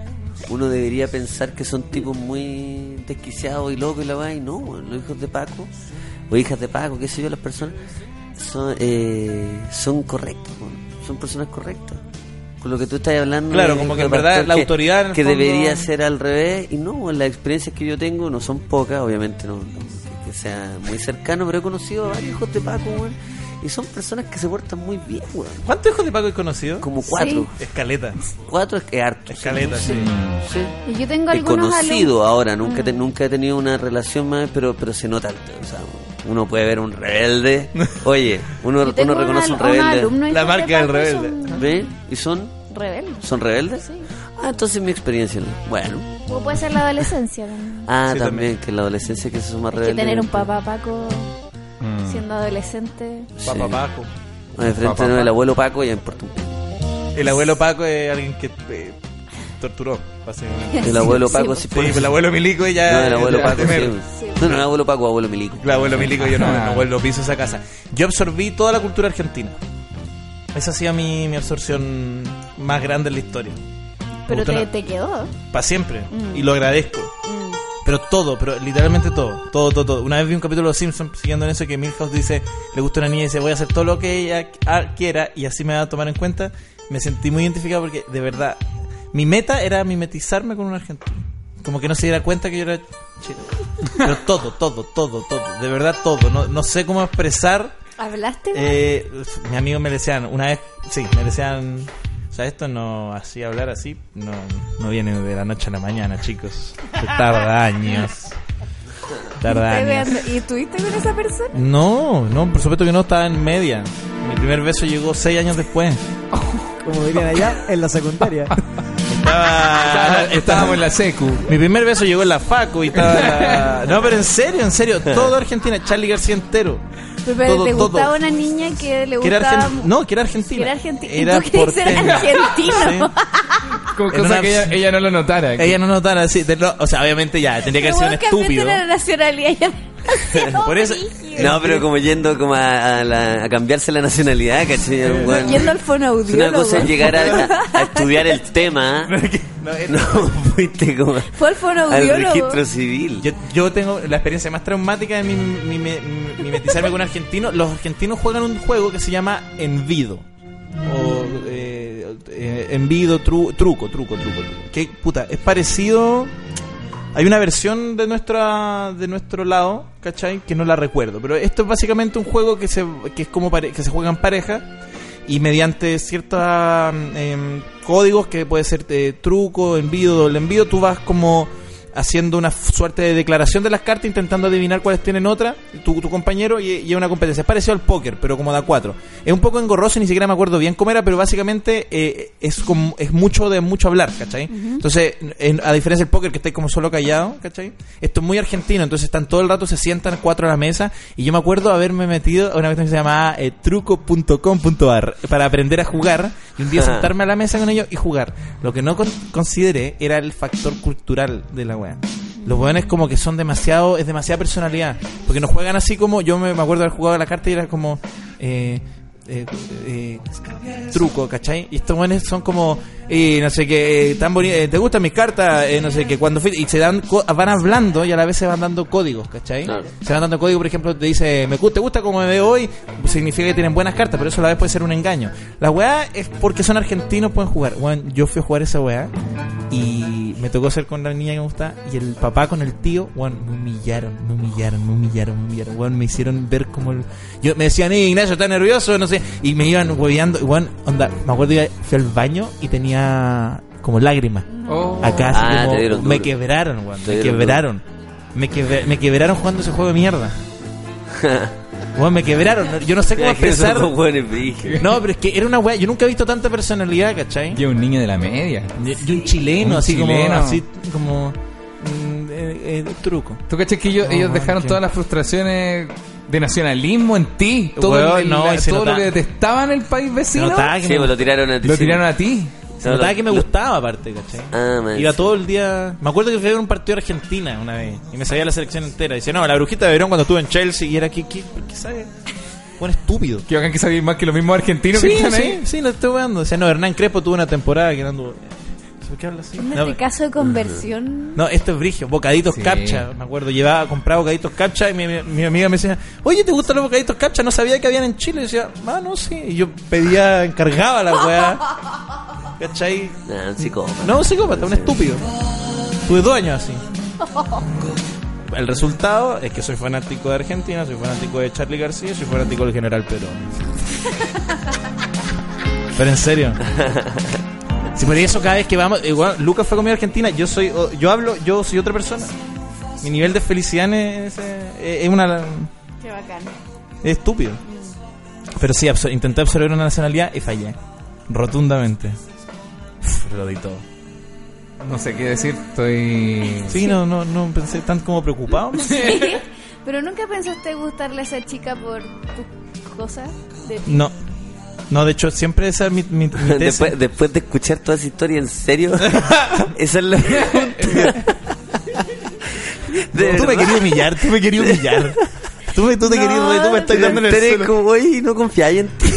uno debería pensar que son tipos muy desquiciados y locos y la va y no, los hijos de Paco, o hijas de Paco, qué sé yo, las personas, son, eh, son correctos, son personas correctas. Con lo que tú estás hablando. Claro, como que en verdad la autoridad en el Que fondo- debería ser al revés, y no, las experiencias que yo tengo no son pocas, obviamente no, no que, sea muy cercano, pero he conocido a varios hijos de Paco, y son personas que se portan muy bien, weón. ¿Cuántos hijos de Paco he conocido? Como cuatro. Escaleta. Cuatro es que harto. Escaleta, sí. Sí. Y yo tengo He algunos conocido alumnos- ahora, nunca, he te- Mm. nunca he tenido una relación más, pero pero se nota, o sea, uno puede ver un rebelde. [LAUGHS] Oye, uno, uno reconoce una- un rebelde. La marca de del rebelde. son ¿Ven? ¿Y son, Rebeldes. son rebeldes? Sí. Ah, entonces mi experiencia. no. Bueno. O puede ser la adolescencia también. Ah, Sí, también, que en la adolescencia que se más Hay que tener un papá Paco Mm. Siendo adolescente. Papá Paco. De frente no, el abuelo Paco ya importa un poco. El abuelo Paco es alguien que eh, torturó, básicamente. El abuelo Paco sí, sí, Sí, puede el abuelo Milico ya. No, el abuelo Paco sí. No, no, el abuelo Paco, abuelo Milico. El abuelo Milico yo no, Ah. no vuelvo piso esa casa. Yo absorbí toda la cultura argentina. Esa ha sido mi, mi absorción más grande en la historia. Pero te quedó. Para siempre. Mm. Y lo agradezco. Mm. Pero todo, pero literalmente todo, todo, todo, todo. Una vez vi un capítulo de Los Simpsons siguiendo en eso que Milhouse dice, le gusta una niña y dice, voy a hacer todo lo que ella ah, quiera y así me va a tomar en cuenta. Me sentí muy identificado porque de verdad, mi meta era mimetizarme con un argentino. Como que no se diera cuenta que yo era chileno. Pero todo, todo, todo, todo, de verdad todo. No, no sé cómo expresar. ¿Hablaste? Eh, mis amigos me decían, una vez, sí, me decían, o sea, esto no, así hablar así, no, no viene de la noche a la mañana, chicos. Se tarda años. Tarda años. ¿Y estuviste con esa persona? No, no, por supuesto que no estaba en media. Mi primer beso llegó seis años después. Como dirían allá, en la secundaria. Estaba, Estábamos en la secu. Mi primer beso llegó en la Facu y estaba. [LAUGHS] No, pero en serio, en serio, todo Argentina, Charlie García entero. Pero, Todo, ¿te todo. gustaba una niña que le Que era gustaba... argen- No, que era argentina. Que era argentina. Era ¿Tú querías ser argentino? [LAUGHS] Con Era cosa una- que ella, ella no lo notara. Ella no notara así. de- no, o sea, obviamente ya, tendría que haber sido un estúpido. la nacionalidad ya. [LAUGHS] Por eso- No, pero como yendo como a, a la- a cambiarse la nacionalidad, ¿cachai? Weón- Yendo al Una fonoaudiólogo. cosa es llegar a, a- a estudiar el tema. [LAUGHS] [LAUGHS] No, fuiste como Fue al al fonoaudiólogo. registro civil. Yo, yo tengo la experiencia más traumática de mi, mi- mi- mi- mimetizarme con un argentino. Los argentinos juegan un juego que se llama Envido. O eh, eh, Envido, tru- truco, truco, truco, truco. Que puta, es parecido. Hay una versión de nuestra de nuestro lado, ¿cachai? Que no la recuerdo. Pero esto es básicamente un juego que se, que es como pare- que se juega en pareja y mediante ciertos em, códigos que puede ser eh, truco, envío, doble envío, tú vas como haciendo una suerte de declaración de las cartas, intentando adivinar cuáles tienen otra, tu, tu compañero, y, es una competencia. Es parecido al póker, pero como da cuatro. Es un poco engorroso, ni siquiera me acuerdo bien cómo era, pero básicamente eh, es como, es mucho de mucho hablar, ¿cachai? Entonces, en- a diferencia del póker, que estáis como solo callado, ¿cachai? Esto es muy argentino, entonces están todo el rato, se sientan cuatro a la mesa, y yo me acuerdo haberme metido a una vez que se llamaba eh, truco.com.ar para aprender a jugar, y un día sentarme a la mesa con ellos y jugar. Lo que no con- consideré era el factor cultural de la wea. Los weones como que son demasiado, es demasiada personalidad. Porque nos juegan así como, yo me, me acuerdo de haber jugado a la carta y era como, eh, eh, eh, truco, ¿cachai? Y estos weones son como, eh, no sé qué, eh, tan bonitos, ¿te gustan mis cartas? Eh, no sé qué, cuando y se dan, van hablando y a la vez se van dando códigos, ¿cachai? Claro. Se van dando códigos, por ejemplo, te dice, me gusta, te gusta como me veo hoy, significa que tienen buenas cartas, pero eso a la vez puede ser un engaño. La weá es porque son argentinos, pueden jugar. Weón, yo fui a jugar esa weá y me tocó ser con la niña que me gusta y el papá con el tío, weón, me humillaron, me humillaron, me humillaron, me humillaron, weón, me hicieron ver como el... Yo, me decían, eh, Ignacio, ¿estás nervioso? No sé, y me iban hueveando, weón, onda, me acuerdo, iba- fui al baño y tenía como lágrimas. Oh. Acá así Ah, como me quebraron, Te me quebraron. Me, quebra- me quebraron jugando ese juego de mierda. [LAUGHS] Weón, me quebraron. Yo no sé cómo expresar. No, pero es que era una weá. Yo nunca he visto tanta personalidad, ¿cachai? Y un niño de la media. Y un chileno, Un así chileno. como. Así como. mm, eh, eh, truco. ¿Tú cachas que ellos, No, ellos dejaron que- todas las frustraciones de nacionalismo en ti? Todo, Weón, el- no, la- todo lo que detestaban el país vecino notaba que, Sí, me, pues lo tiraron a ti. lo sí. tiraron a ti. Se notaba que me gustaba, aparte, ¿cachai? Ah, man. Iba todo el día. Me acuerdo que fui a ver un partido de Argentina una vez y me sabía la selección entera. Dice, no, la brujita de Verón cuando estuve en Chelsea y era que, ¿qué, ¿qué sabe? Buen estúpido. Que hagan que sabían más que los mismos argentinos Sí, que están sí, ahí. sí, lo estoy weando. Decía, no, Hernán Crespo tuvo una temporada que no anduvo. ¿Por qué habla así? En No, este caso de conversión... [LAUGHS] No, esto es brigio, bocaditos Sí. capcha, me acuerdo, llevaba, compraba bocaditos capcha y mi, mi- mi amiga me decía, oye, ¿te gustan los bocaditos capcha? No sabía que habían en Chile. Y decía, ah, no, sí. Y yo pedía, encargaba la weá. [LAUGHS] ¿Cachai? Ah, un psicópata. No, un psicópata, un estúpido. Tuve dos años así. El resultado es que soy fanático de Argentina, soy fanático de Charlie García y soy fanático del General Perón. [LAUGHS] Pero en serio. Si por eso cada vez que vamos, igual, Lucas fue conmigo a Argentina, yo soy, o- yo hablo, yo soy otra persona. Mi nivel de felicidad es, es, es una Qué bacán. es estúpido. Pero sí, absor- intenté absorber una nacionalidad y fallé. Rotundamente. Uf, lo di todo. No sé qué decir, estoy... Sí, no, no, no pensé tan como preocupado. [LAUGHS] Sí. Pero nunca pensaste gustarle a esa chica por tus cosas de ti. No. No, de hecho, siempre esa es mi, mi, mi [LAUGHS] tesis. Después, después de escuchar toda esa historia, ¿en serio? [LAUGHS] Esa es la [LAUGHS] pregunta. De tú me querías humillar, tú me querías humillar. Tú me, tú te No, querías, tú me estás dando en el suelo. como, oye, no confiáis en ti.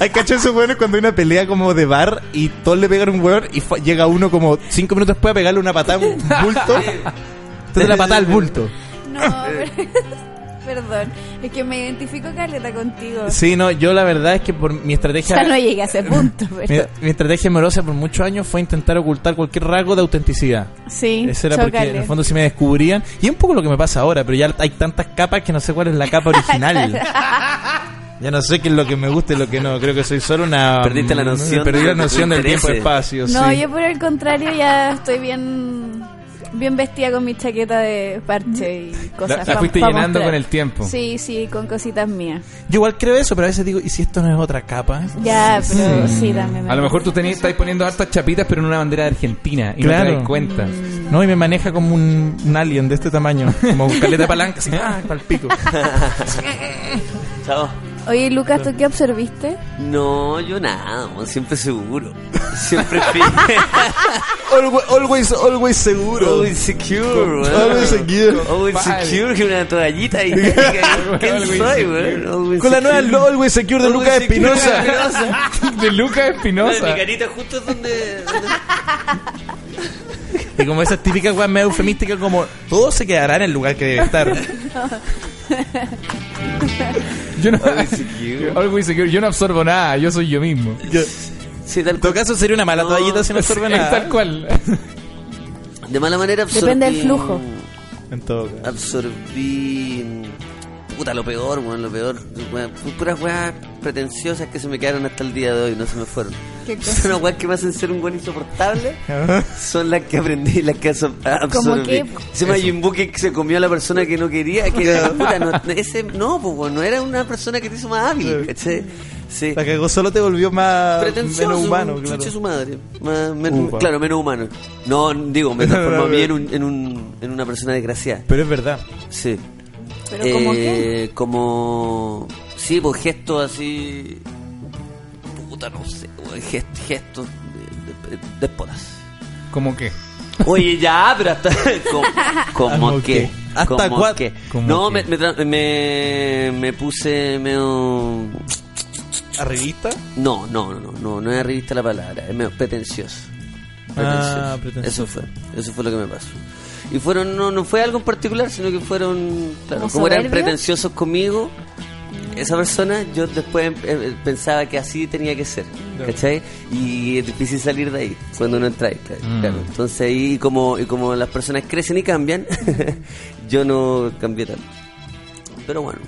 Hay cacho esos hueones cuando hay una pelea como de bar y todos le pegan un hueón y llega uno como cinco minutos después a pegarle una patada a un bulto. Entonces la patada al bulto. No, pero- perdón. Es que me identifico caleta contigo. Sí, no, yo la verdad es que por mi estrategia. sea, no llegué a ese [LAUGHS] punto, Mi, pero... mi estrategia amorosa por muchos años fue intentar ocultar cualquier rasgo de autenticidad. Sí, Eso era porque en el fondo si me descubrían. Y es un poco lo que me pasa ahora, pero ya hay tantas capas que no sé cuál es la capa original. [LAUGHS] ya no sé qué es lo que me gusta y lo que no. Creo que soy solo una. Perdiste la noción Perdí la noción del tiempo-espacio. No, sí. yo por el contrario ya estoy bien bien vestida con mi chaqueta de parche y La, cosas. la pa- fuiste pa llenando mostrar. con el tiempo. Sí, sí, con cositas mías. Yo igual creo eso, pero a veces digo, ¿y si esto no es otra capa? Ya, pero sí, también. A lo mejor tú tení- estás poniendo hartas chapitas, pero en una bandera de Argentina. Y no Claro. te das cuenta. No, y me maneja como un, un alien de este tamaño. Como un [LAUGHS] caleta de palanca, así, ah, pa'l pico. [LAUGHS] Chao. Oye, Lucas, ¿tú qué observiste? No, yo nada, man, siempre seguro. [LAUGHS] Siempre. [LAUGHS] Always, always, always seguro. Always secure, weón. Always secure. Always Vale. secure que una toallita y [LAUGHS] ¿Quién Always soy, weón? Always Con la nueva. Always Secure de Always Lucas Espinosa. De Lucas Mi Espinosa. carita justo es donde... Y como esas típicas weas medio eufemísticas como todo se quedará en el lugar que debe estar. Yo no, Always secure. [LAUGHS] Always secure. Yo no absorbo nada, yo soy yo mismo. Yo- Sí, tal en todo caso sería una mala No, toallita si no absorbe Es nada. tal cual. De mala manera absorbí... Depende del flujo. En todo caso. Absorbí... Puta, lo peor, weón, lo peor. Weón, pu- puras weas pretenciosas que se me quedaron hasta el día de hoy, no se me fueron. [LAUGHS] Son las weas que me hacen ser un buen insoportable. [LAUGHS] son las que aprendí, las que absor- ¿Cómo absorbí. Ese Majin Buu que se comió a la persona que no quería, que era, [LAUGHS] puta, no, ese, no, pues, weón, no era una persona que te hizo más hábil, ¿cachai? Sí. La cagó solo te volvió más menos humano, chuche claro. su madre. Más- men- Ufa. claro, menos humano. No, digo, me transformó a mí en, un, en, un, en una persona desgraciada. Pero es verdad. Sí. ¿Pero como qué? Eh, Como... Sí, pues gestos así... Puta, no sé. gest- gestos de, de- déspotas. ¿Cómo qué? Oye, ya, pero hasta... [LAUGHS] ¿Cómo, cómo ¿Cómo qué? ¿Hasta ¿Cómo cuándo? qué? ¿Cómo No, qué? me, me, tra- me, me puse medio... ¿Arribista? No, no, no, no, no, no es revista la palabra, es medio pretencioso. Ah, pretencioso. Eso fue, eso fue lo que me pasó. Y fueron, no, no fue algo en particular, sino que fueron, claro, ¿Como como eran pretenciosos conmigo, esa persona, yo después eh, pensaba que así tenía que ser, ¿cachai? Y es difícil salir de ahí cuando uno entra ahí, claro. Mm. claro. Entonces ahí, como, y como las personas crecen y cambian, [LAUGHS] yo no cambié tanto. Pero bueno,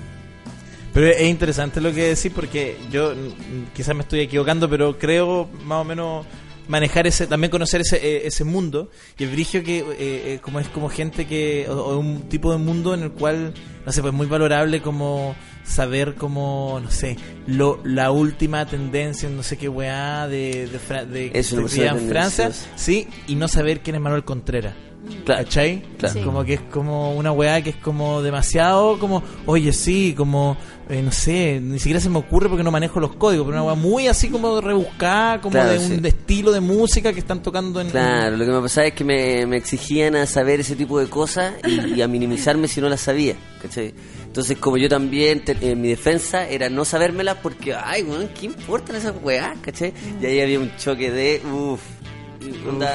Pero es interesante lo que decís porque yo quizás me estoy equivocando, pero creo más o menos manejar ese, también conocer ese, eh, ese mundo y el brigio que eh, eh, como es como gente que o, o un tipo de mundo en el cual no sé pues muy valorable como saber como no sé lo la última tendencia en no sé qué weá de de, de, de en Francia sí y no saber quién es Manuel Contreras claro. ¿Cachai? Claro. Sí. Como que es como una weá que es como demasiado como, oye, sí, como, eh, no sé, ni siquiera se me ocurre porque no manejo los códigos, pero una weá muy así como rebuscada, como Claro, de un de estilo de música que están tocando en... Claro, lo que me pasaba es que me, me exigían a saber ese tipo de cosas y, y a minimizarme si no las sabía, ¿cachai? Entonces, como yo también, te- mi defensa era no sabérmelas porque, ay, weón, ¿qué importan esas weas, cachai? Y ahí había un choque de, uff,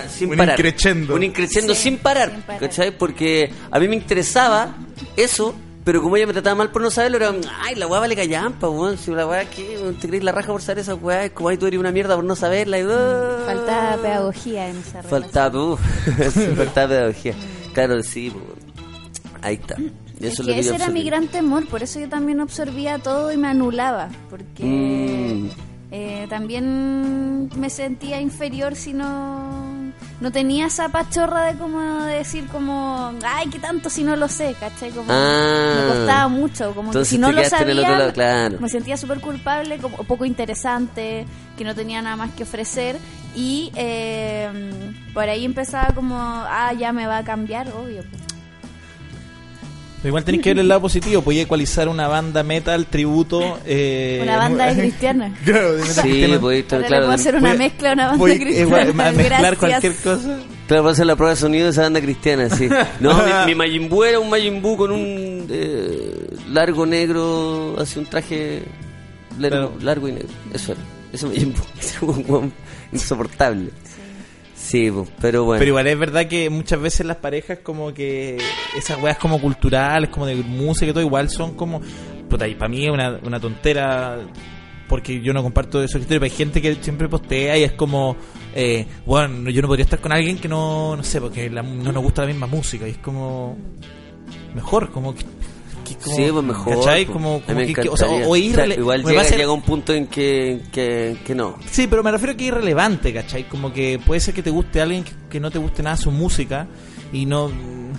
sin un parar. increchendo. Un increchendo Sí, sin, parar, sin parar. ¿cachai? Porque a mí me interesaba eso, pero como ella me trataba mal por no saberlo, era, ay, la wea vale callampa, weón, si la wea, ¿qué? weón? ¿Te crees la raja por saber esas weas? Como ahí tú eres una mierda por no saberla y, uh, Falta pedagogía en esa. Faltaba, [LAUGHS] sí, faltaba pedagogía. Claro, sí, pues, ahí está. Y Es eso es que que ese era mi gran temor, por eso yo también absorbía todo y me anulaba, porque Mm. Eh, también me sentía inferior si no no tenía esa pachorra de como decir como, ay, qué tanto si no lo sé, ¿cachai? Como Ah. me costaba mucho, como que si no lo sabía, otro lado, claro. me sentía súper culpable, como poco interesante, que no tenía nada más que ofrecer y eh, por ahí empezaba como, ah, ya me va a cambiar, obvio. pues. Pero igual tenés que ver el lado positivo. Podía ecualizar una banda metal, tributo. Eh, Una banda [LAUGHS] de cristiana. [LAUGHS] Claro, de metal Sí, Ahora le claro. puedo hacer una Voy- mezcla, una banda voy, cristiana. a [LAUGHS] mezclar Gracias. cualquier cosa. Claro, para hacer la prueba de sonido de esa banda cristiana, sí. No, mi, mi Majin Buu era un Majin Buu con un eh, largo negro, así un traje largo, Claro. largo y negro. Eso era. Ese Majin Buu. Un insoportable. Sí, pero bueno. Pero igual es verdad que muchas veces las parejas como que esas weas como culturales, como de música y todo, igual son como... Puta, y para mí es una, una tontera porque yo no comparto esos criterios, pero hay gente que siempre postea y es como... Eh, bueno, yo no podría estar con alguien que no, no sé, porque la- no nos gusta la misma música y es como... Mejor, como que... como- sí, pues mejor. ¿Cachai? po. Como, A mí como me que, que- o sea, o, O igual llega, ser- llega un punto en que, que, que no. Sí, pero me refiero a que es irrelevante, ¿cachai? Como que puede ser que te guste alguien que, que no te guste nada su música y no...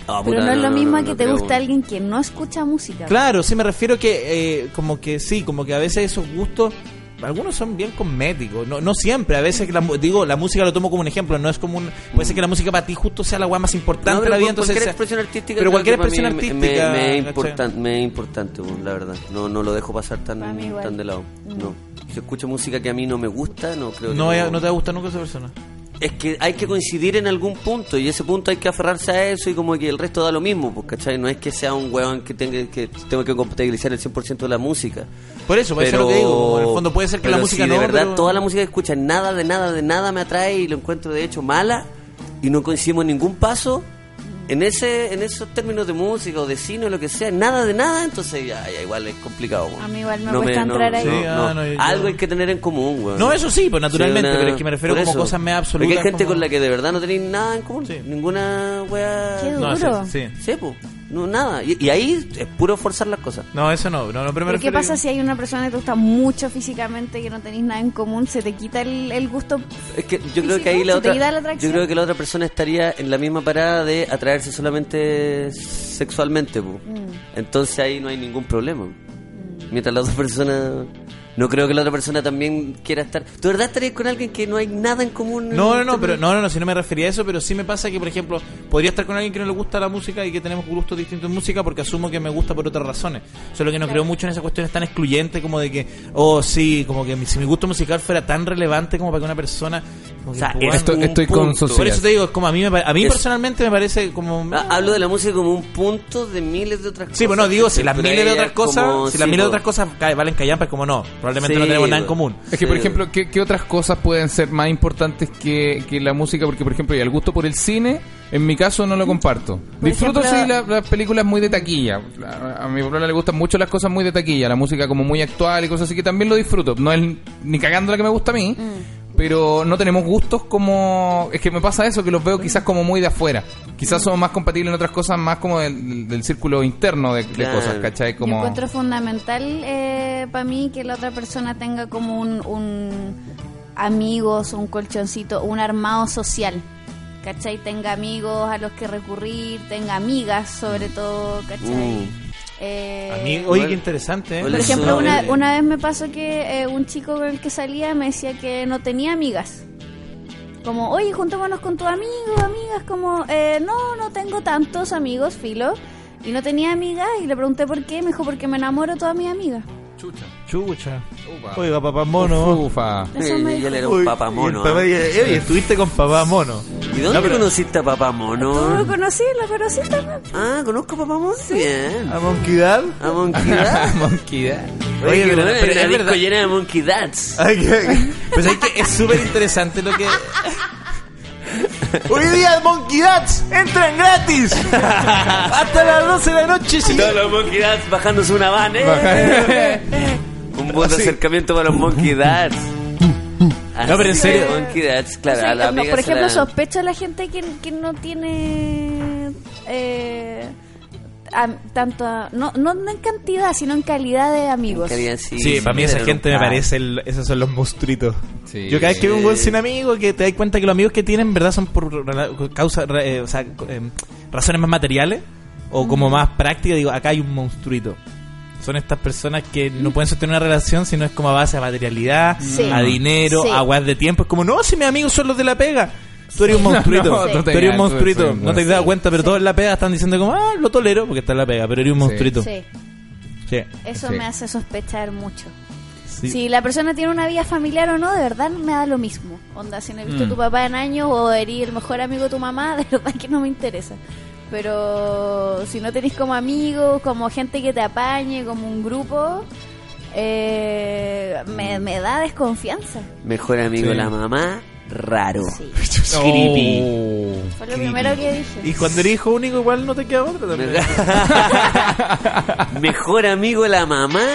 Ah, Pero puta, no es lo mismo no, que no te guste alguien que no escucha música. Claro, sí me refiero que eh, como que sí, como que a veces esos gustos algunos son bien cosméticos, no, no siempre, a veces la, digo, la música lo tomo como un ejemplo, no es como un puede ser que la música para ti justo sea la weá más importante No, de la vida, entonces cualquier expresión artística pero cualquier expresión artística, me, me, importan- me es importante la verdad. No no lo dejo pasar tan, tan de lado. Mm. no. Si escucho música que a mí no me gusta no creo que no, no te va a gustar nunca esa persona. Es que hay que coincidir en algún punto y ese punto hay que aferrarse a eso y como que el resto da lo mismo pues ¿cachai? no es que sea un weón que tenga que tengo que compatibilizar el 100% de la música Por eso, por eso es lo que digo, en el fondo puede ser que la pero música si no, de verdad pero- toda la música que escuchas nada de nada de nada me atrae y lo encuentro de hecho mala y no coincidimos en ningún paso en ese en esos términos de música o de cine o lo que sea nada de nada entonces ya, ya igual es complicado. A mí igual me cuesta entrar ahí. no, Sí, ah, no. no, yo- algo hay que tener en común weón. No, eso sí, pues naturalmente, Sí, una- pero es que me refiero como eso. cosas medio absolutas. Porque hay gente como- con la que de verdad no tenéis nada en común. Sí. Ninguna wea. Qué No, duro. sí, sí. Sí, po. No, nada. Y, y ahí es puro forzar las cosas. No, eso no, no, no pero me ¿Pero qué pasa si hay una persona que te gusta mucho físicamente que no tenéis nada en común? ¿Se te quita el, el gusto? Es que yo creo que ahí la otra. la Yo creo que la otra persona estaría en la misma parada de atraerse solamente sexualmente. Mm. Entonces ahí no hay ningún problema. Mientras la otra persona. No creo que la otra persona también quiera estar. ¿Tú verdad estarías con alguien que no hay nada en común? No, no, no, pero no, no, no, si no me refería a eso, pero sí me pasa que, por ejemplo, podría estar con alguien que no le gusta la música y que tenemos gustos distintos en música porque asumo que me gusta por otras razones. Solo que no creo mucho en esas cuestiones tan excluyentes como de que, oh, sí, como que mi- si mi gusto musical fuera tan relevante como para que una persona... O sea, es Estoy, estoy con por eso te digo, como a mí, me, a mí Es- personalmente me parece como... Ah, Hablo de la música como un punto de miles de otras cosas. Sí, bueno, digo, si las miles de otras es como- cosas, si las sí, miles de otras cosas valen callampa, es como no, probablemente Sí, no tenemos nada en común. Es que, por ejemplo, ¿qué, qué otras cosas pueden ser más importantes que, que la música? Porque, por ejemplo, y el gusto por el cine, en mi caso no lo comparto. Disfruto, ejemplo- sí, la- las películas muy de taquilla. A, a mi problema le gustan mucho las cosas muy de taquilla, la música como muy actual y cosas así que también lo disfruto. No es ni cagando la que me gusta a mí, pero no tenemos gustos como... Es que me pasa eso, que los veo quizás como muy de afuera. Quizás somos más compatibles en otras cosas, más como del, del círculo interno de, cosas, ¿cachai? Yo Como... encuentro fundamental para mí que la otra persona tenga como un, un amigos, un colchoncito, un armado social. ¿Cachai? Tenga amigos a los que recurrir, tenga amigas sobre todo, ¿cachai? Mm. Eh, A mí, oye, qué interesante, ¿eh? Por ejemplo, una, una vez me pasó que eh, un chico con el que salía me decía que no tenía amigas. Como, oye, juntémonos con tus amigos, amigas. Como, eh, no, no tengo tantos amigos, filo. Y no tenía amigas y le pregunté por qué. Me dijo, porque me enamoro de todas mis amigas. Chucha. Oiga, papá mono. Ufa. Eso Sí, él era un papá mono. Oye, estuviste con papá mono. ¿Y dónde No, pero- conociste a papá ¿Tú lo mono? conocí? ¿Lo conocí también? Ah, ¿conozco a papá mono? Bien. ¿A Monkey Dad? A Monkey Dad. [LAUGHS] Monkey Dad. Oye, Oye, pero, pero- pero es verdad. llena de Monkey Dads. Ay, que- [LAUGHS] pues es que es súper interesante lo que... [LAUGHS] Hoy día Monkey Dads entran gratis [LAUGHS] hasta las 12 de la noche. Si Todos los Monkey Dads bajándose una van, ¿eh? Un buen Así. acercamiento para los Monkey Dads. [LAUGHS] No, pero en Así, serio. Monkey Dads, claro. O sea, a la no, amiga por ejemplo, la- sospecho a la gente que, que no tiene eh, am- tanto a- no, no en cantidad, sino en calidad de amigos. Querían, sí, Sí, para mí esa gente me par. parece, el- esos son los monstruitos. Sí. Yo cada vez que veo un buen sin amigo, que te das cuenta que los amigos que tienen, en verdad, son por causa, eh, o sea, eh, razones más materiales o como más prácticas, digo, acá hay un monstruito. Son estas personas que no pueden sostener una relación si no es como a base a materialidad, Sí. a dinero, Sí. a weas de tiempo. Es como, no, si mis amigos son los de la pega. Tú eres un monstruito. [LAUGHS] No, tú tú eres un monstruito. No te has dado cuenta, pero Sí. todos en la pega están diciendo como, ah, lo tolero porque está en la pega, pero eres un monstruito. Sí, Sí. eso Sí. me hace sospechar mucho. Sí. Si la persona tiene una vida familiar o no, de verdad me da lo mismo. Onda, si no he visto Mm. a tu papá en años o eres el mejor amigo de tu mamá, [LAUGHS] de verdad que no me interesa. Pero si no tenés como amigos, como gente que te apañe, como un grupo, eh, me, me da desconfianza. Mejor amigo Sí. la mamá, raro. Sí. [LAUGHS] Creepy. Oh. Fue lo primero que dije. Y cuando eres hijo único, igual no te queda otra también. [LAUGHS] Mejor amigo la mamá,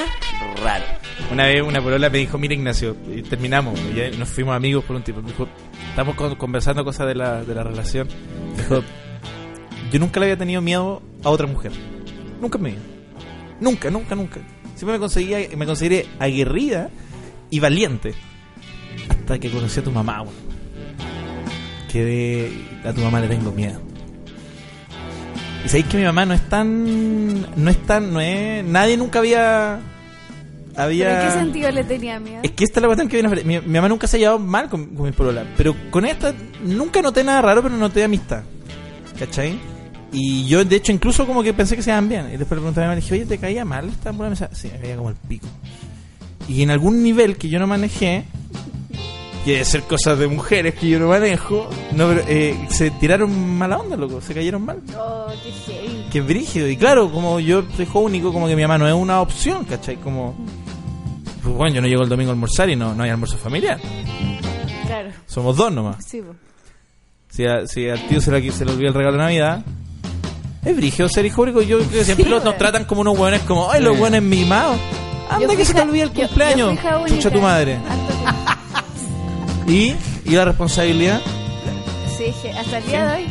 raro. Una vez una polola me dijo, mira Ignacio, y terminamos, y ya nos fuimos amigos por un tiempo. Me dijo, estamos con- conversando cosas de la, de la relación. Me dijo, yo nunca le había tenido miedo a otra mujer. Nunca vida. Nunca, nunca, nunca. Siempre me conseguía, me consideré aguerrida y valiente. Hasta que conocí a tu mamá, weón. Que de, a tu mamá le tengo miedo. Y sabéis que mi mamá no es tan. No es tan. No es. Nadie nunca había. Había. ¿Pero en qué sentido le tenía miedo? Es que esta es la cuestión que viene mi, mi mamá nunca se ha llevado mal con, con mi polola. Pero con esta nunca noté nada raro, pero noté amistad. ¿Cachai? Y yo, de hecho, incluso como que pensé que se iban bien. Y después le pregunté a mi mamá, le dije, oye, ¿te caía mal esta polola? Me decía, sí, me caía como el pico. Y en algún nivel que yo no manejé, que debe ser cosas de mujeres que yo no manejo, no, pero, eh, se tiraron mala onda, loco. Se cayeron mal. Oh, qué heavy. Que es brígido. Y claro, como yo soy hijo único, como que mi mamá no es una opción, ¿cachai? Como... Pues bueno, yo no llego el domingo a almorzar y no, no hay almuerzo familiar. Claro, Somos dos nomás. sí. po. Si, a- si al tío se le, se le olvida el regalo de Navidad, es brígido ser hijo único. Yo creo que siempre Sí, los- nos tratan como unos hueones como, ay, los hueones mimados. Yo Anda que se te olvida el yo- yo cumpleaños. fui hija Chucha tu madre. Y, y la responsabilidad. Sí, hasta el día de hoy.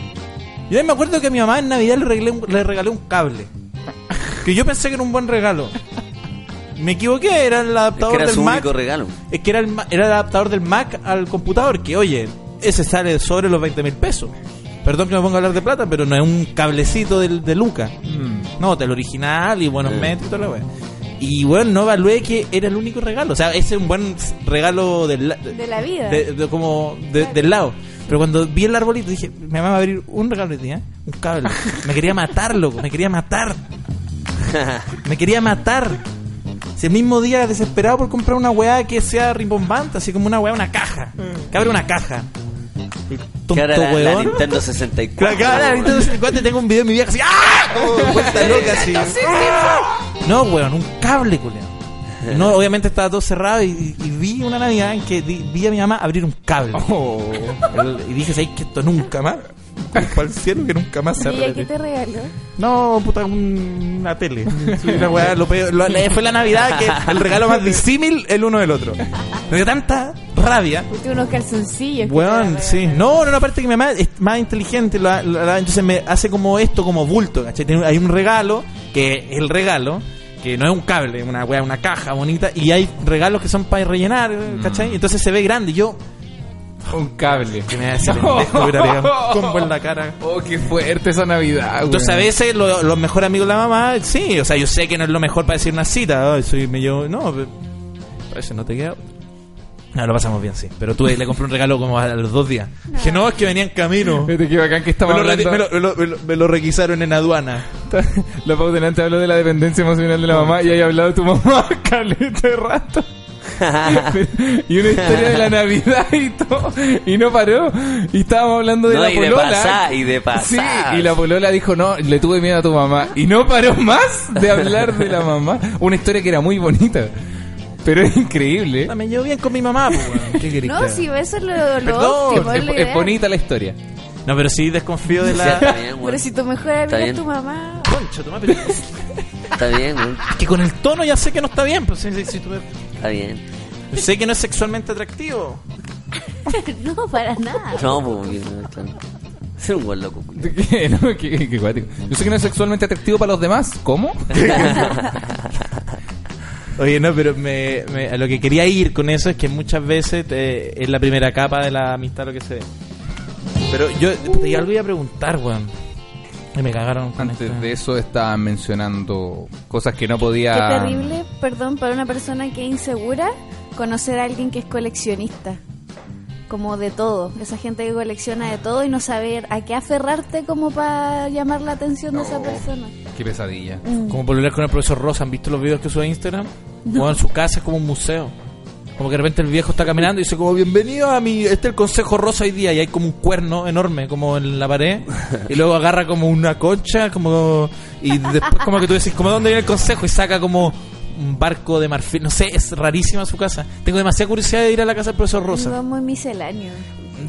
Yo ahí me acuerdo que a mi mamá en Navidad le regalé un, le regalé un cable. Que yo pensé que era un buen regalo. Me equivoqué, era el Es adaptador que era del su Mac. único regalo. Es que era el, ma- era el adaptador del Mac al computador, que oye, ese sale sobre los 20 mil pesos. Perdón que me ponga a hablar de plata, pero no es un cablecito del, de Luca. Mm. No, del original y buenos Eh. metros y toda la wea. Y bueno, no evalué que era el único regalo. O sea, ese es un buen regalo del, la- De la vida. de- de- como de- del lado. Pero cuando vi el arbolito dije, mi mamá va a abrir un regalo hoy día, un cable. [LAUGHS] Me quería matar, loco, me quería matar. [LAUGHS] Me quería matar. Si el mismo día desesperado por comprar una weá que sea rimbombante, así como una weá, una caja. Que abre una caja. El tonto la, la weón. Nintendo 64. Claro, claro, la Nintendo 64 y tengo un video de mi vieja así, ¡ah! Vuelta loca así. No, weón, un cable, culiao. [LAUGHS] No, obviamente estaba todo cerrado y, y vi una Navidad en que di- vi a mi mamá abrir un cable. Oh. El- y dije, ¿sabes que esto nunca más? Al cielo que nunca más se ¿Y ella repite. qué te regaló? No, puta, un- una tele. [LAUGHS] Sí, una weá, lo peor- lo- la- fue la Navidad que el regalo más disímil el uno del otro. Me dio tanta rabia. Fuiste unos calzoncillos. que Weón, te sí. regalaron. No, no, no, aparte que mi mamá es más inteligente, la- la- la- entonces me hace como esto, como bulto, ¿cachai? Tiene- Hay un regalo, que es el regalo, que no es un cable, una weá, una caja bonita, y hay regalos que son para rellenar, ¿cachai? Entonces se ve grande. Y yo, Un cable. que me da ese pendejo, hubiera pegado un combo en la cara. Oh, qué fuerte esa Navidad, Entonces a veces lo- los mejores amigos de la mamá, sí, o sea, yo sé que no es lo mejor para decir una cita, ay, soy medio, no, pero a veces no te queda. No, lo pasamos bien, sí. Pero tú le compré un regalo como a los dos días. Dije, no, es que venía en camino. [LAUGHS] Me Vete qué bacán que estamos lo, me lo- me lo- me lo- me lo requisaron en aduana. [LAUGHS] La pauta delante habló de la dependencia emocional de la mamá y ahí hablado de tu mamá, [LAUGHS] caleta de rato. [LAUGHS] y una historia de la Navidad y todo. Y no paró. Y estábamos hablando de No, la y de polola. pasar, y de pasar. Sí, y la polola dijo, no, le tuve miedo a tu mamá. Y no paró más de hablar de la mamá. Una historia que era muy bonita. Pero es increíble. Me llevo bien con mi mamá, pues, weón. ¿Qué querés que No, si eso es lo, lo Perdón, óptimo, Es, bonita la historia. No, pero sí desconfío de Sí, la... bien, weón. Pero si tu mejor amiga es tu mamá. Concha, tu pero- Está bien, weón. que con el tono ya sé que no está bien, pues sí, sí, sí, tú- Está bien. Sé que no es sexualmente atractivo. [LAUGHS] no, para nada. No, pues. Ser un buen loco. [LAUGHS] ¿Qué? ¿No? ¿Qué, qué cuático. Yo sé que no es sexualmente atractivo para los demás. ¿Cómo? [LAUGHS] Oye, no, pero me, me- a lo que quería ir con eso es que muchas veces te- es la primera capa de la amistad lo que se ve. Pero yo puta, y algo iba a preguntar, weón. Y me cagaron con Antes de eso estaban mencionando cosas que no podía... Qué terrible, perdón, para una persona que es insegura conocer a alguien que es coleccionista. como de todo. Esa gente que colecciona de todo y no saber a qué aferrarte como para llamar la atención de esa persona. Qué pesadilla. Como pololear con el profesor Rosa. ¿Han visto los videos que sube a Instagram? Bueno, en su casa es como un museo. Como que de repente el viejo está caminando y dice como bienvenido a mi... Este es el consejo rosa hoy día y hay como un cuerno enorme como en la pared y luego agarra como una concha como... Y después como que tú decís como ¿dónde viene el consejo? Y saca como un barco de marfil. No sé, es rarísima su casa. Tengo demasiada curiosidad de ir a la casa del profesor Rosa. muy misceláneo.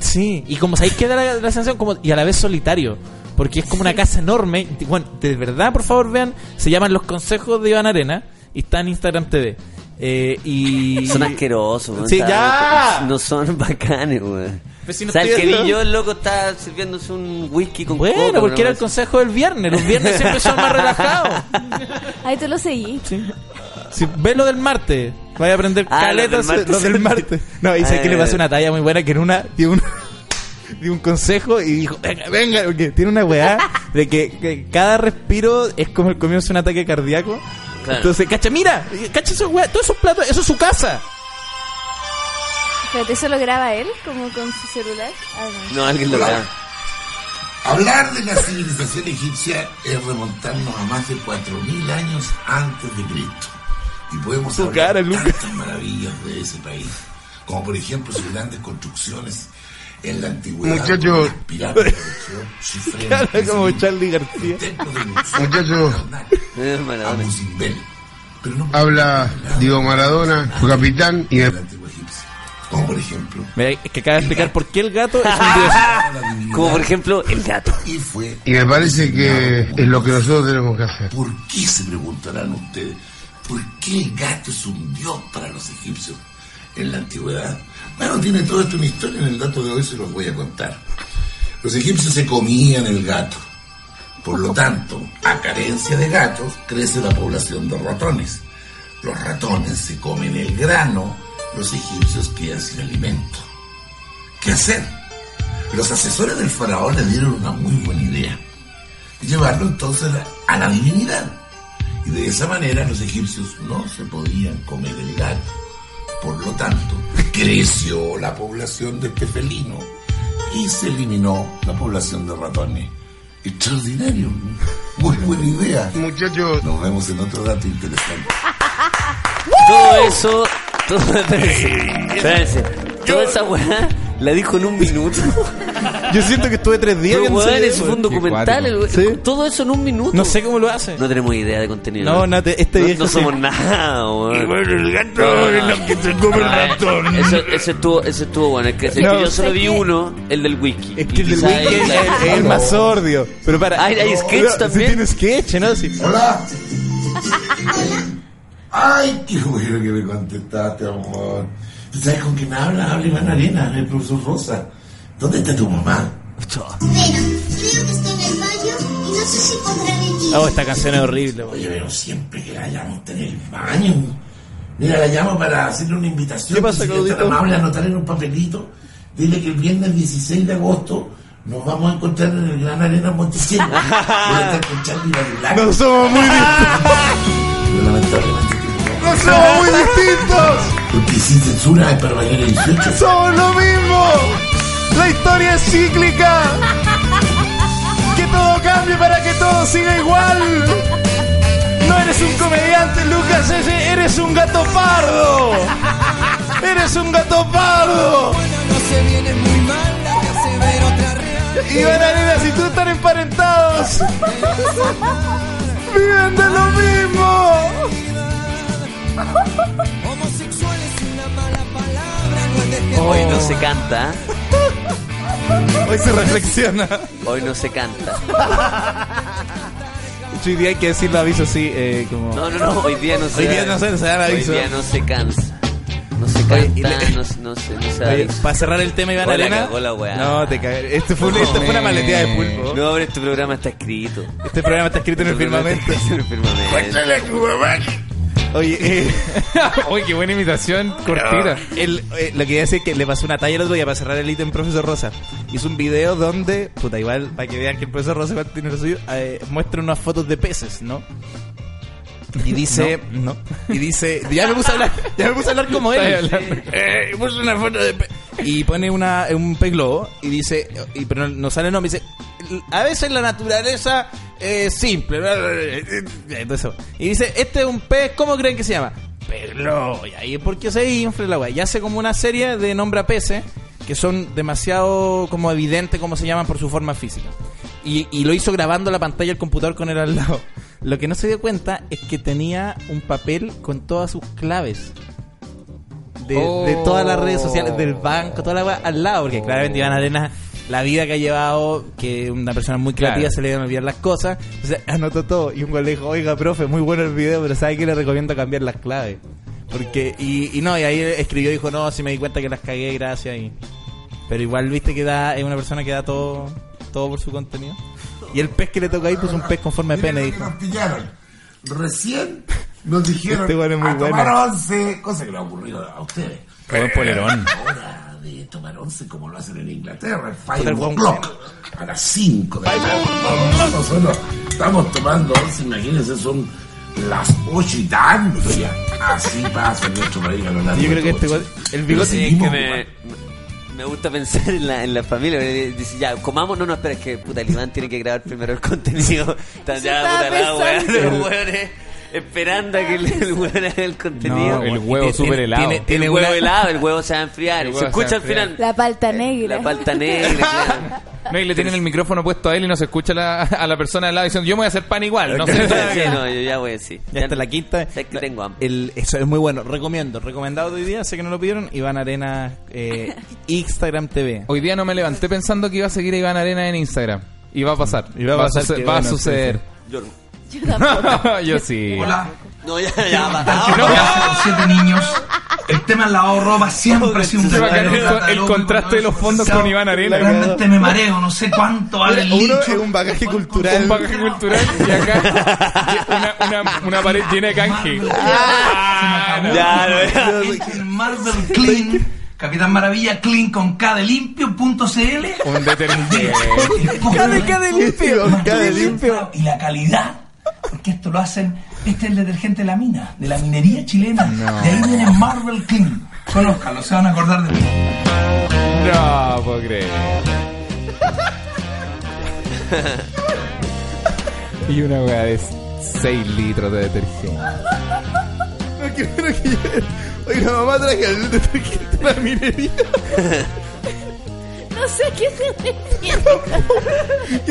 Sí, y como sabéis que da la, la sensación como y a la vez solitario, porque es como una casa enorme. Bueno, de verdad, por favor, vean, se llaman Los Consejos de Iván Arena y está en Instagram TV. Eh, y Son asquerosos. Sí, ya. No son bacanes, weón. Pues si no o sea, el estoy que vi viendo- yo, el loco está sirviéndose un whisky con Bueno, coca, porque era el consejo del viernes. Los viernes siempre son más [LAUGHS] relajados. Ahí tú lo seguí. Si ve lo del martes, vaya a aprender Ah, caletas lo del martes. lo del martes. No, y sé Ah, que le pasó una talla muy buena que en una dio un [LAUGHS] dio un consejo y dijo, venga, venga, porque tiene una weá de que, que cada respiro es como el comienzo de un ataque cardíaco. Claro. Entonces, cacha, mira, cacha esos weá, todos esos platos, eso es su casa. Espérate, ¿eso lo graba él? Como con su celular. Ah, no. No, alguien lo graba. Hablar de la civilización egipcia es remontarnos a más de 4.000 años antes de Cristo. Y podemos Tu hablar cara, Lucas. tantas maravillas de ese país, como por ejemplo sus grandes construcciones en la antigüedad. Muchacho. como Charlie García. el templo de Luxor, Muchacho. Karnak, Es Maradona. Abu Simbel. Pero no Habla Diego Maradona, su capitán, y egipcio. Como por ejemplo, Mira, es que acaba de explicar por qué el gato es un [LAUGHS] dios. Como por ejemplo, el gato. y fue y me parece que es lo que nosotros tenemos que hacer. ¿Por qué se preguntarán ustedes? ¿Por qué el gato es un dios para los egipcios en la antigüedad? Bueno, tiene todo esto una historia, en el dato de hoy se los voy a contar. Los egipcios se comían el gato. Por lo tanto, a carencia de gatos, crece la población de ratones. Los ratones se comen el grano, los egipcios quedan sin alimento. ¿Qué hacer? Los asesores del faraón le dieron una muy buena idea llevarlo entonces a la divinidad. Y de esa manera los egipcios no se podían comer el gato. Por lo tanto, creció la población de este felino y se eliminó la población de ratones. Extraordinario. Muy buena idea. Muchachos, Nos vemos en otro dato interesante. Todo eso, todo, [LAUGHS] espérense, espérense. Toda esa weá la dijo en un minuto. Yo siento que estuve tres días Pero weón, eso fue un documental. el- Sí. Todo eso en un minuto. No sé cómo lo hace. No tenemos idea de contenido. No, no, te- este no, viejo no sí. somos nada, weón. el gato es lo que se come el ratón. Ese, ese estuvo, ese estuvo bueno. Es que, es que No. yo solo vi uno, el del wiki. Es Y que el del quizá wiki es, ahí- es- es el más sordio. Pero para. Hay- hay sketch Pero, sí también. tiene sketch, ¿no? Sí. Hola. [LAUGHS] Ay, qué bueno que me contestaste, amor. ¿Tú sabes con quién habla? Habla Iván Arena, el profesor Rosa. ¿Dónde está tu mamá? Bueno, creo que está en el baño y no sé si podrá venir. Oh, esta canción es horrible. Oye, pero siempre que la llamo está en el baño. Mira, la llamo para hacerle una invitación. ¿Qué pasa, si tan amable, anotar en un papelito. Dile que el viernes 16 de agosto nos vamos a encontrar en el Gran Arena Montesinos. [LAUGHS] Voy a estar con Charlie Barilac. No somos muy distintos. [LAUGHS] somos muy distintos. Porque sin censura es para mayores de 18. Somos lo mismo. La historia es cíclica. Que todo cambie para que todo siga igual. No eres un comediante, Lucas. Eres un gato pardo. Eres un gato pardo. Iván Arenas y tú están emparentados. Viven de lo mismo. Hoy no se canta. Hoy se reflexiona. Hoy no se canta. Hoy día hay que decir el aviso así, eh, como... No, no, no. Hoy día no se Hoy día no se- se da el Hoy aviso. día no se cansa. No se Oye, canta, le- no, se- no se, no Oye, aviso. para cerrar el tema Iván Hola, Arena. weá. No, te cagué. Este fue, un- esto fue una maleteada de pulpo. No, pero este programa está escrito. Este programa está escrito en el Este firmamento. está escrito en el firmamento. Oye, eh, [LAUGHS] Uy, qué buena imitación cortita. el- eh, lo que iba a decir es que le pasó una talla el otro día para cerrar el ítem Profesor Rosa. Hizo un video donde, puta, igual, para que vean que el Profesor Rosa igual tiene lo suyo, eh, muestra unas fotos de peces, ¿no? Y [LAUGHS] dice, no. Y dice, ya me puse a hablar, ya me puse a hablar como él. Eh, y puso una foto de pe- y pone una, un pez globo y dice, y, pero no sale el nombre, dice, a veces la naturaleza es simple. Entonces, y dice, este es un pez, ¿cómo creen que se llama? Pez globo. Y ahí es porque se infla la weá. Y hace como una serie de nombre a peces que son demasiado como evidentes cómo se llaman por su forma física. Y, y lo hizo grabando la pantalla del computador con él al lado. Lo que no se dio cuenta es que tenía un papel con todas sus claves. De, de todas las redes sociales, del banco, toda la al lado, porque claramente Iván Arena, la vida que ha llevado, que una persona muy creativa Claro. se le iban a olvidar las cosas, entonces anotó todo. Y un güey le dijo, oiga, profe, muy bueno el video, pero ¿sabe que le recomiendo cambiar las claves? Porque, y, y no, y ahí escribió, dijo, no, si me di cuenta que las cagué, gracias. Y, pero igual viste que da, es una persona que da todo, todo por su contenido. Y el pez que le toca ahí puso un pez con forma de pene, dijo. que nos pillaron. Recién nos dijeron Este weón es muy a bueno. tomar once, cosa que le ha ocurrido a ustedes. Buen polerón. Ahora de tomar once como lo hacen en Inglaterra, el five el weón o'clock, a las 5 de la tarde. No, no, nosotros estamos tomando once, imagínense, son las ocho y tanto ya. Así pasa en nuestro país a lo largo Yo creo de que este weón- el Pero bigote Sí, es seguimos que me, me gusta pensar en la, en la familia. Dice, ya, comamos. No, no, espera, es que puta, el Iván tiene que grabar primero el contenido. [LAUGHS] Están ya, puta, la weá, [LAUGHS] pensando. Esperando a que el, el el contenido. No, el huevo tiene- súper helado. Tiene, Tiene el huevo una- helado, el huevo se va a enfriar. Se escucha al final. La palta negra. La palta negra, [LAUGHS] claro. No, y le tienen el micrófono puesto a él y no se escucha la- a la persona al lado diciendo, yo me voy a hacer pan igual. No [LAUGHS] sé. Sí, no, yo ya voy a decir. Ya está la quinta. Sé que tengo hambre. El, eso es muy bueno. Recomiendo. Recomendado de hoy día. Sé que no lo pidieron. Iván Arena eh, Instagram TV. Hoy día no me levanté pensando que iba a seguir a Iván Arena en Instagram. Y va a pasar. Y va a pasar, suce- va a bueno, suceder. Yo. Yo tampoco. [LAUGHS] yo sí. Hola. No, ya, ya, va. que Ah, hace con siete niños. El tema del de ropa siempre ha sido un Se va a caer verdadero el- el contraste con de los fondos con Iván Arena. Realmente me mareo, no sé cuánto vale el Uno licho. es un bagaje cultural. Un bagaje cultural y acá una, una, una pared llena de canje. Ah, no. Ya, no, ya. Marvel Clean, Capitán Maravilla Clean con K de limpio.cl. Un detergente. K de K de limpio. De limpio. Y la calidad. Porque esto lo hacen, este es el detergente de la mina, de la minería chilena. De ahí viene Marvel Clean. Conózcanlo, se van a acordar de mí. No puedo creer. y una weá de 6 litros de detergente. Oiga, mamá traje el detergente de la minería. [LAUGHS] No sé qué se.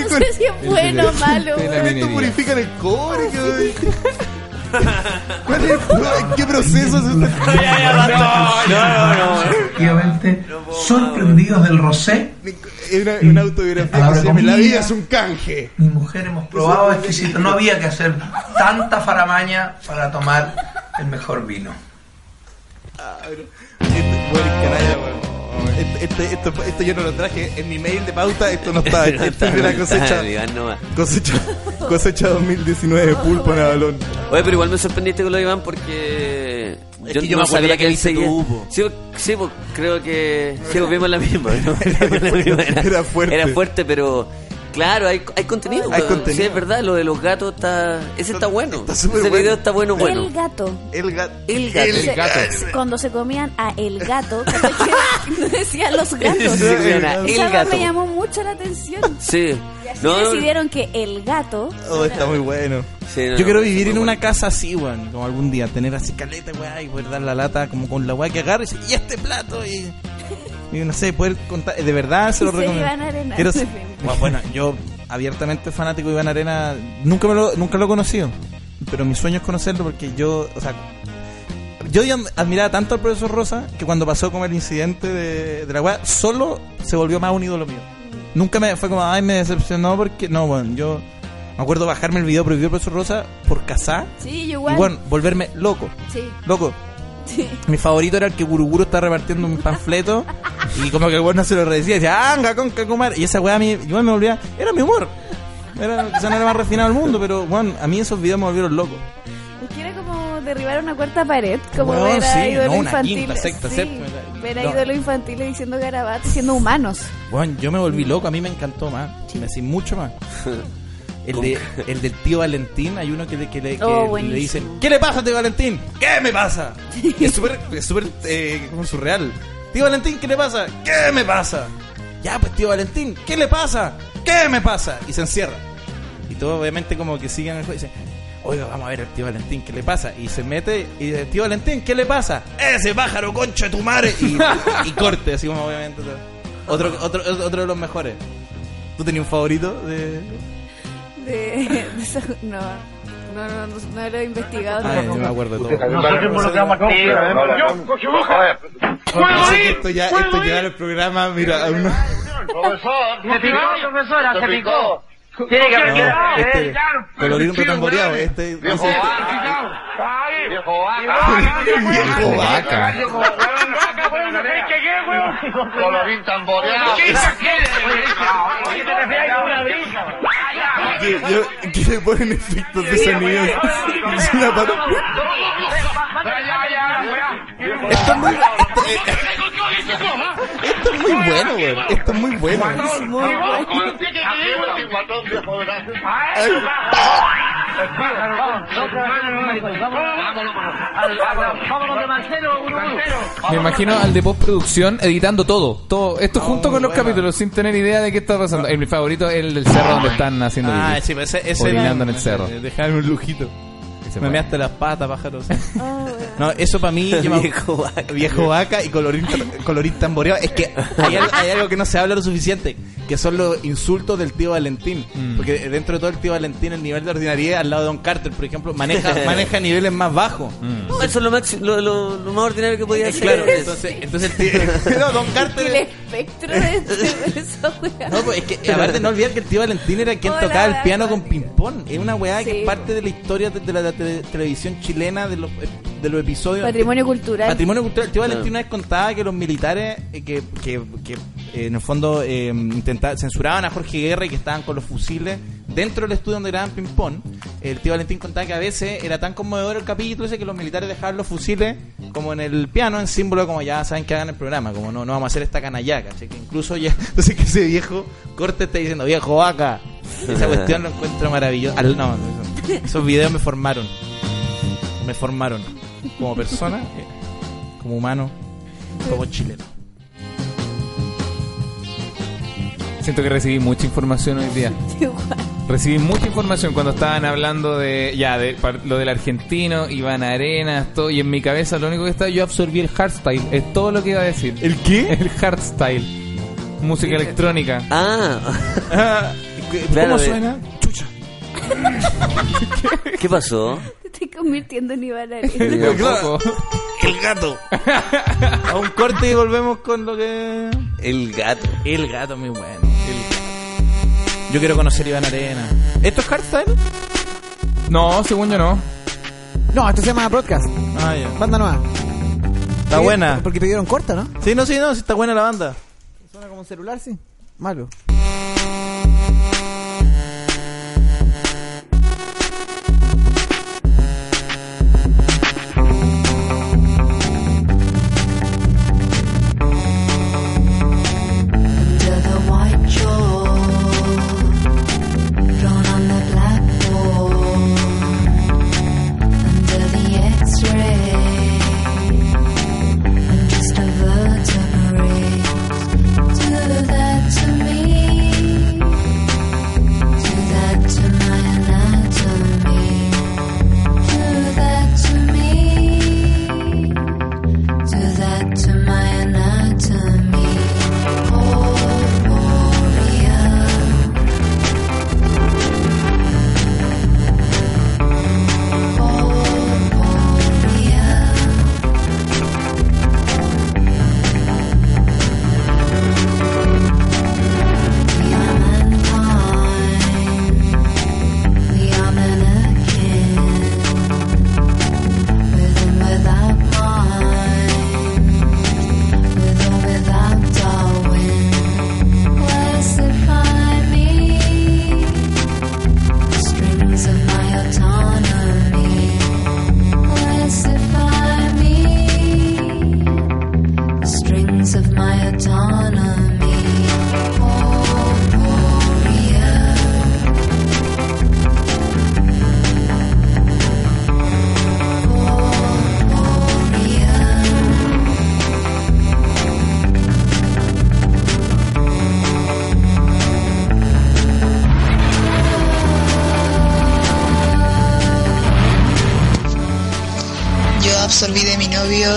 No sé si es bueno o malo. minería. purifican el cobre. ¿qué, ¿Cuál es, [LAUGHS] ¿Qué proceso es este? Ya, ya, basta. No, no, no. Efectivamente, sorprendidos del rosé. Es una, una autobiografía que se llama La vida es un canje. Mi mujer hemos probado exquisito. No había que hacer tanta faramaña para tomar el mejor vino. Este, bueno, canalla, weón. Este, este- esto, esto yo no lo traje en mi mail de pauta. Esto no está. [LAUGHS] Esto es la cosecha. No. Cosecha, cosecha 2019 pulpo en Avalón. Oye, pero igual me sorprendiste con lo de Iván porque Es que yo me acuerdo la que él seguía. tú. Sí, sí, creo que sí, vimos la misma. ¿no? Vimos [LAUGHS] la misma. Era fuerte. Era fuerte, pero claro, hay, hay contenido. Hay contenido. Sí, es verdad, lo de los gatos está. Ese está bueno. Está súper Ese bueno. video está bueno, bueno. El gato. El gato. El gato. El gato. Cuando se comían a el gato, [LAUGHS] que [LAUGHS] decían los gatos. Sí, el Esa gato. me llamó mucho la atención. Sí. Y así No, no, decidieron que el gato Oh, está muy bueno. Sí, no, Yo quiero no, vivir en una bueno. casa así, weón. Como algún día, tener así caleta, weá, y poder dar la lata como con la weá que agarre y decir, y este plato, y. Y no sé, poder contar. De verdad se lo Y recomiendo. Iván Arena. Quiero ser- Bueno, yo abiertamente fanático de Iván Arena. Nunca, me lo, nunca lo he conocido. Pero mi sueño es conocerlo porque yo, o sea. Yo admiraba tanto al profesor Rosa que cuando pasó como el incidente de, de la weá, solo se volvió más un ídolo mío. Nunca me fue como, ay, me decepcionó porque. No, bueno, yo me acuerdo bajarme el video prohibido del profesor Rosa por casar Sí, yo y igual. bueno, volverme loco. Sí, Loco, sí. mi favorito era el que Guruguru está repartiendo un panfleto y como que el weón no se lo decía, decía, anga con cacumar. Y esa weá a mí, igual me volvía, era mi humor. Era, quizá no era más refinado del mundo, pero bueno, a mí esos videos me volvieron loco. Es que era como derribar una cuarta pared, como Weón, ver a sí, ídolos no, infantiles. quinta, sexta, sí, séptima. ver a No. ídolos infantiles diciendo garabatos, siendo humanos. Bueno, yo me volví loco, a mí me encantó más, me decís mucho más. [LAUGHS] El, de, el del tío Valentín, hay uno que le, que le, que Oh, le dicen, ¿qué le pasa tío Valentín? ¿Qué me pasa? Y [LAUGHS] es súper, es súper, eh, como surreal. Tío Valentín, ¿qué le pasa? ¿Qué me pasa? Ya, pues tío Valentín, ¿qué le pasa? ¿Qué me pasa? Y se encierra. Y todo obviamente como que siguen el juego y dicen, oiga, vamos a ver al tío Valentín, ¿qué le pasa? Y se mete y dice, tío Valentín, ¿qué le pasa? Ese pájaro, concha de tu madre. Y, [LAUGHS] y corte, así como obviamente. Otro, otro, otro de los mejores. ¿Tú tenías un favorito de...? De, de esa- no, no, no, no, no lo he investigado. Ay, no tampoco. me acuerdo de todo. Nosotros involucramos Yo sé que esto ya, esto lleva el programa, mira, a uno... Se picó, profesora, se picó. Tiene que aprender a este, este... Viejo Viejo vaca. Colorín tamboreado. que le ponen efectos de sonido. Es una Esto es muy, esto, eh, esto es muy bueno, güey. Esto es muy bueno. Me imagino al de postproducción editando todo. todo esto junto con los capítulos sin tener idea de qué está pasando. Eh, mi favorito es el del cerro donde están haciendo Ah, videos. sí, pero ese, ese Orinando en el cerro. Dejaron un lujito. Ese Me measte las patas, pájaro. sí. [LAUGHS] Ah, bueno. No, eso para mí. yo Viejo vaca. Viejo vaca y colorín, colorín tamboreado. Es que hay, al- hay algo que no se habla lo suficiente, que son los insultos del tío Valentín. Mm. Porque dentro de todo el tío Valentín, el nivel de ordinariedad al lado de Don Carter, por ejemplo, maneja, [LAUGHS] maneja niveles más bajos. Mm. No, eso es lo, máximo, lo, lo, lo más ordinario que podía hacer. Claro, [LAUGHS] entonces, entonces el tío. No, Don El Carter. espectro de, esa wea. No, pues es que aparte no olvidar que el tío Valentín era quien Hola, tocaba el piano con ping-pong. Es una weá que es parte de la historia de, de la tele- televisión chilena, de los, de los episodios. Patrimonio cultural. Patrimonio cultural. El tío. Valentín una vez contaba que los militares eh, que, que, que, eh, en el fondo eh, intenta- censuraban a Jorge Guerra y que estaban con los fusiles dentro del estudio donde grababan ping-pong. El tío Valentín contaba que a veces era tan conmovedor el capítulo ese que los militares dejaban los fusiles como en el piano, en símbolo como ya saben que hagan el programa, como no, no vamos a hacer esta canallaca. Así que incluso ya, [LAUGHS] entonces que ese viejo corte está diciendo viejo vaca. Esa cuestión lo encuentro maravilloso. Al- no, [LAUGHS] esos videos me formaron. Me formaron como persona, eh, como humano, como chileno. Siento que recibí mucha información hoy día. [LAUGHS] Recibí mucha información cuando estaban hablando de ya de lo del argentino, Iván Arenas, todo y en mi cabeza lo único que está yo absorbí el hardstyle, es todo lo que iba a decir. ¿El qué? [LAUGHS] El hardstyle. Música electrónica. Ah, ¿Cómo Claro, suena? ¿Qué pasó? Te estoy convirtiendo en Iván Arenas. Claro. El gato. A un corte y volvemos con lo que. El gato. El gato, muy bueno. El gato. Yo quiero conocer a Iván Arena. ¿Esto es hardstyle? No, según yo no. No, esto se llama Broadcast. Ah, ya. Banda nueva. Está buena. Porque pidieron corta, ¿no? Sí, no, sí, no, sí está buena la banda. Suena como un celular, sí. Malo.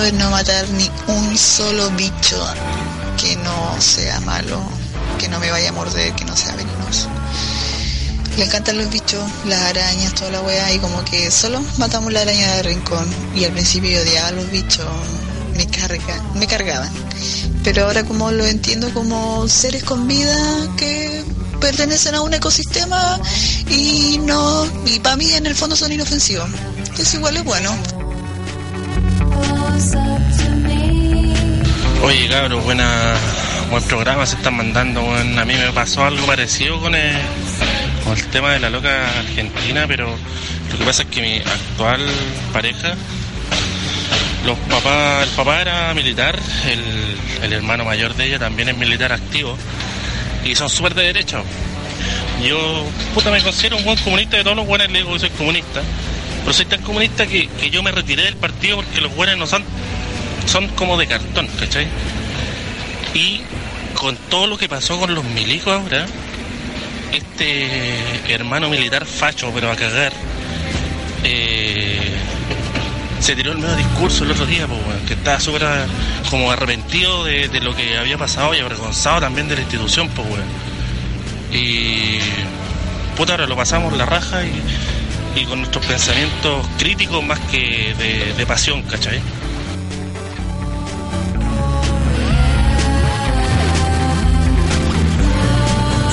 Es no matar ni un solo bicho que no sea malo, que no me vaya a morder, que no sea venenoso. Le encantan los bichos, las arañas, toda la weá, y como que solo matamos la araña de rincón. Y al principio yo odiaba a los bichos, me, carga, me cargaban. Pero ahora como lo entiendo como seres con vida que pertenecen a un ecosistema y no, y para mí en el fondo son inofensivos. Entonces igual es bueno. Oye, cabros, buena, buen programa se están mandando. weón. a mí me pasó algo parecido con el, con el tema de la loca argentina, pero lo que pasa es que mi actual pareja, los papás, el papá era militar, el, el hermano mayor de ella también es militar activo y son súper de derecha. Yo, puta, me considero un buen comunista de todos los buenos, le digo que soy comunista. Pero soy tan comunista que, que yo me retiré del partido porque los buenos no son, son como de cartón, ¿cachai? Y con todo lo que pasó con los milicos ahora, este hermano militar facho, pero a cagar, eh, se tiró el medio discurso el otro día, po, que estaba súper como arrepentido de, de lo que había pasado y avergonzado también de la institución, pues, weón. Y puta, ahora lo pasamos la raja y, y con nuestros pensamientos críticos más que de, de pasión, ¿cachai?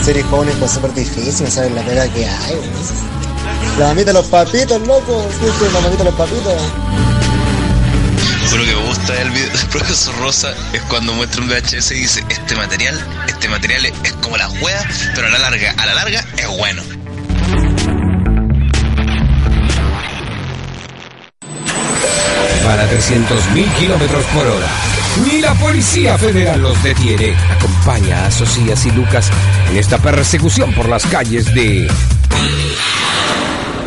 Ser hijo único es súper difícil, no sabes la pega que hay. güey. La mamita de los papitos, loco. Sí, la mamita de los papitos. Lo que me gusta del video del profesor Rosa es cuando muestra un VHS y dice, este material, este material es, es como la hueá, pero a la larga, a la larga es bueno. Para 300.000 kilómetros por hora. Ni la Policía Federal los detiene. Acompaña a Socias y Lucas en esta persecución por las calles de.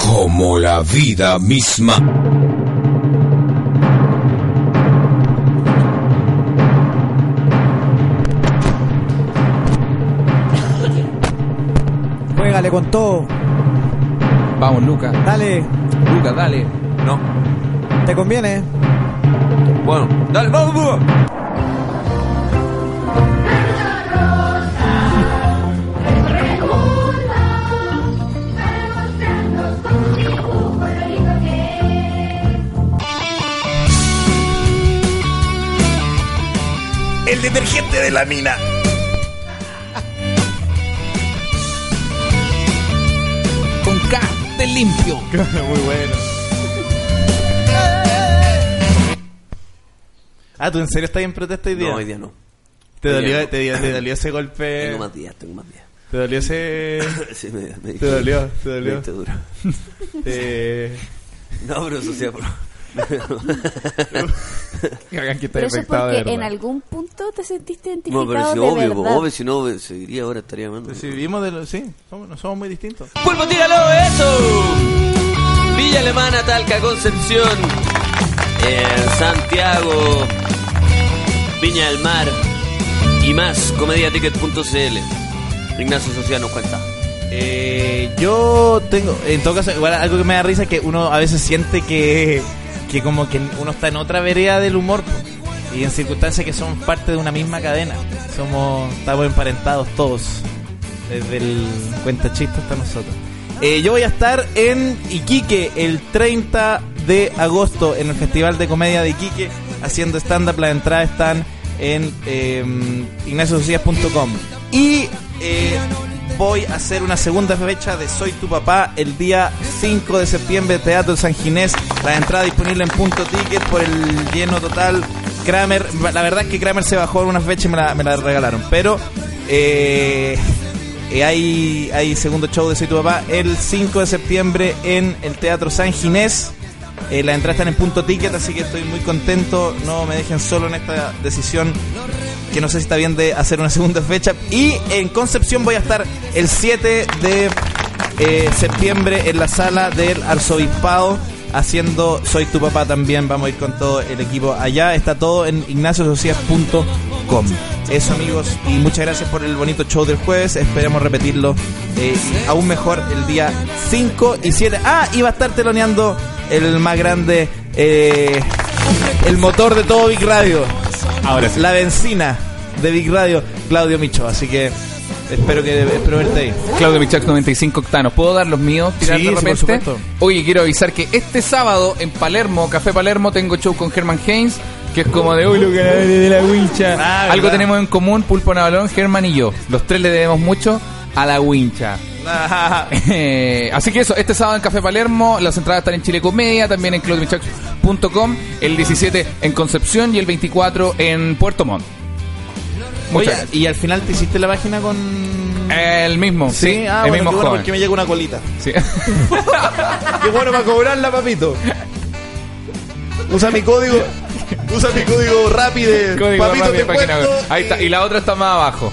Como la vida misma. Juégale con todo. Vamos, Lucas. Dale. Lucas, dale. No. ¿Te conviene? Bueno, dale, vamos, vamos. Detergente de la mina. Con K de limpio. [LAUGHS] Muy bueno. Ah, ¿tú en serio estás en protesta hoy día? No, hoy día no. ¿Te Hoy dolió, día no. te, dio- te dolió [COUGHS] ese golpe? Tengo más días, tengo más días. ¿Te dolió ese...? [COUGHS] Sí, me- me- ¿Te dolió? ¿Te dolió? me duro. [LAUGHS] [LAUGHS] No, pero eso sí, Hagan que Pero eso porque en algún punto te sentiste identificado No, pero si de obvio, verdad. obvio, si no, seguiría ahora, estaría llamando. Si vivimos de lo... Sí, somos, no somos muy distintos. ¡Pulpo, tíralo! ¡Eso! Villa Alemana, Talca, Concepción, eh, Santiago, Viña del Mar y más, comediaticket.cl. Ignacio Sociedad nos cuenta. Eh, yo tengo, en todo caso, igual algo que me da risa es que uno a veces siente que, que como que uno está en otra vereda del humor y en circunstancias que somos parte de una misma cadena. Somos, estamos emparentados todos, desde el cuenta chiste hasta nosotros. Eh, yo voy a estar en Iquique el 30 de agosto en el Festival de Comedia de Iquique haciendo stand-up. Las entradas están en eh, ignaciosocias.com. Y eh, voy a hacer una segunda fecha de Soy tu papá el día 5 de septiembre, Teatro San Ginés. La entrada disponible en punto ticket por el lleno total. Kramer, la verdad es que Kramer se bajó en una fecha y me la, me la regalaron. Pero eh, eh, hay, hay segundo show de Soy tu papá el 5 de septiembre en el Teatro San Ginés. Eh, las entradas están en punto ticket, así que estoy muy contento. No me dejen solo en esta decisión que no sé si está bien de hacer una [LAUGHS] segunda fecha. Y en Concepción voy a estar el 7 de eh, septiembre en la sala del Arzobispado haciendo Soy tu papá también. Vamos a ir con todo el equipo allá. Está todo en ignaciosocias.com. Eso amigos, y muchas gracias por el bonito show del jueves. Esperemos repetirlo eh, aún mejor el día 5 y 7. Ah, y va a estar teloneando el más grande. Eh, el motor de todo Big Radio. Ahora La benzina de Big Radio, Claudio Micho. Así que espero que espero verte ahí. Claudio Michax 95 octanos. ¿Puedo dar los míos? Tirar Sí, de sí, por supuesto. Oye, quiero avisar que este sábado en Palermo, Café Palermo, tengo show con Herman Haynes, que es como de hoy lo de la wincha. Ah, Algo tenemos en común, Pulpo Navalón, Germán y yo. Los tres le debemos mucho a la wincha. Eh, así que eso, este sábado en Café Palermo, las entradas están en Chile Comedia, también en claudiomichax.com, el 17 en Concepción y el 24 en Puerto Montt. Oye, y al final te hiciste la página con. El mismo, sí, ah, el bueno, mismo bueno, porque me llega una colita. Sí. [LAUGHS] Qué bueno para cobrarla, papito. Usa mi código. Usa mi código rápido. Papito, rápido, te cuento. Ahí está. Y la otra está más abajo.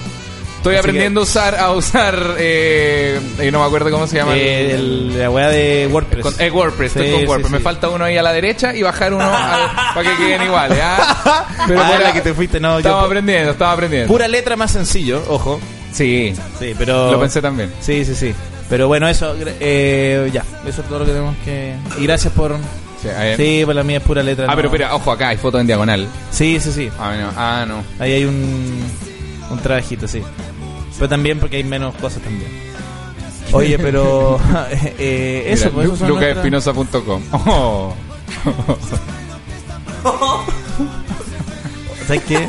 Estoy Así aprendiendo a usar, a usar, eh, eh, no me acuerdo cómo se llama. Eh, el- la weá de WordPress. Con, eh, WordPress, estoy con WordPress. sí. Me falta uno ahí a la derecha y bajar uno al- para que queden iguales. ¿ah? [LAUGHS] Pero Ah, la ahí- que te fuiste, no, yo- aprendiendo, estamos aprendiendo. Pura letra más sencillo, ojo. Sí, Sí, pero. lo pensé también. Sí, sí, sí. Pero bueno, eso, eh, ya. Eso es todo lo que tenemos que. Y gracias por. Sí. Sí, pues la mía es pura letra. Ah, no- pero espera, ojo acá, hay foto en diagonal. Sí, sí, sí. Ah, no. Ah, no. Ahí hay un. Un trabajito, sí. Pero también porque hay menos cosas también. Oye, pero. [LAUGHS] eh, eso, Mira, pues, Lu- eso son nuestras- lucaespinosa.com. Oh. [LAUGHS] ¿Sabes qué?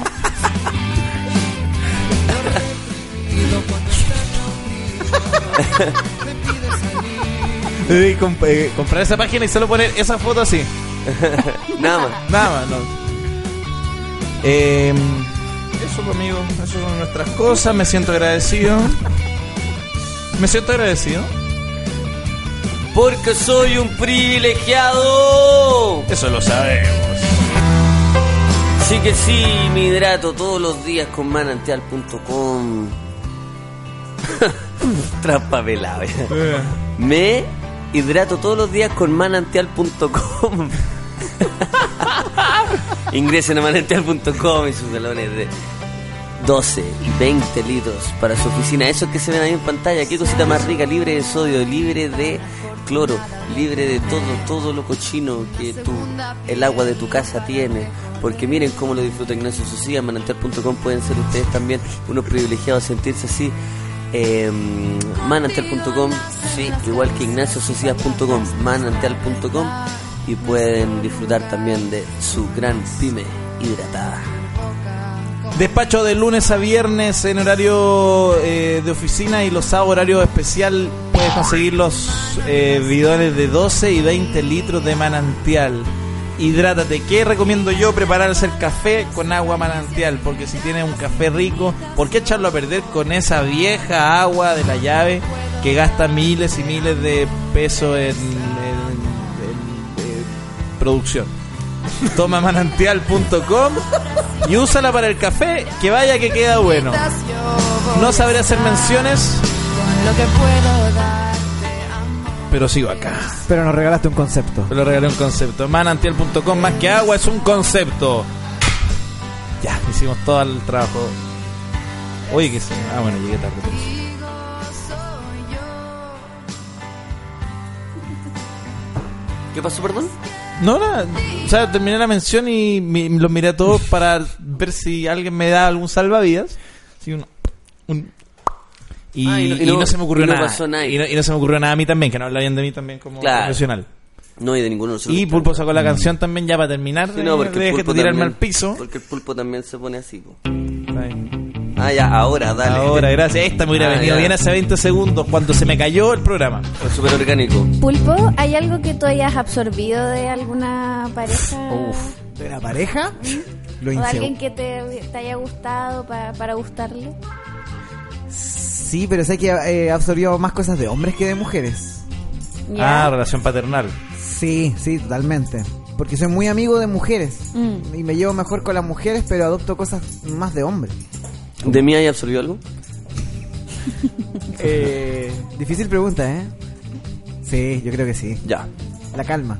Comp- eh, comprar esa página y solo poner esa foto así. [LAUGHS] Nada más. Nada más, no. Eh, eso, pues, amigo. Eso son nuestras cosas. Me siento agradecido. Me siento agradecido. Porque soy un privilegiado. Eso lo sabemos. Sí que sí, me hidrato todos los días con manantial.com. [LAUGHS] Traspapelado. ya. Me hidrato todos los días con manantial.com. [LAUGHS] Ingresen a manantial.com y sus galones de 12 y 20 litros para su oficina. Esos que se ven ahí en pantalla, qué cosita más rica, libre de sodio, libre de cloro, libre de todo, todo lo cochino que tu, el agua de tu casa tiene. Porque miren cómo lo disfruta Ignacio Socia, manantial.com pueden ser ustedes también unos privilegiados, sentirse así. Eh, manantial.com, sí, igual que ignaciosocias.com, manantial.com y pueden disfrutar también de su gran pyme hidratada. Despacho de lunes a viernes en horario eh, de oficina y los sábados horario especial puedes conseguir los eh, bidones de 12 y 20 litros de manantial. Hidrátate. ¿Qué recomiendo yo? Prepararse el café con agua manantial. Porque si tienes un café rico, ¿por qué echarlo a perder con esa vieja agua de la llave que gasta miles y miles de pesos en, producción? Toma manantial.com y úsala para el café, que vaya que queda bueno. No sabré hacer menciones, Lo que puedo dar. pero sigo acá. Pero nos regalaste un concepto. Te lo regalé un concepto. Manantial.com más que agua es un concepto. Ya, hicimos todo el trabajo. Oye, que se... Ah, bueno, llegué tarde. por eso. ¿Qué pasó, perdón? No, nada. O sea, terminé la mención y mi- los miré a todos para ver si alguien me da algún salvavidas. Sí, un- un- Y, Ah, y no- y y no, no- se me ocurrió y no nada. pasó nada. Y no, y no se me ocurrió nada a mí también, que no habla bien de mí también como Claro. profesional. No, y de ninguno de nosotros. Y Pulpo sacó la canción también ya para terminar. Sí, no, porque el Déjate pulpo tirarme también- al piso. Porque el pulpo también se pone así. po. Ah, ya, ahora, dale. Ahora, gracias. Esta me hubiera Ah, venido ya. bien hace 20 segundos cuando se me cayó el programa. Fue súper orgánico. Pulpo, ¿hay algo que tú hayas absorbido de alguna pareja? ¿De la pareja? Lo ¿O de alguien que te, te haya gustado pa- para gustarle? Sí, pero sé que he absorbido más cosas de hombres que de mujeres. Ah, relación paternal. Sí, sí, totalmente. Porque soy muy amigo de mujeres. Mm. Y me llevo mejor con las mujeres, pero adopto cosas más de hombres. ¿De mí hay absorbido algo? [LAUGHS] Eh, difícil pregunta, ¿eh? Sí, yo creo que sí. Ya. La calma.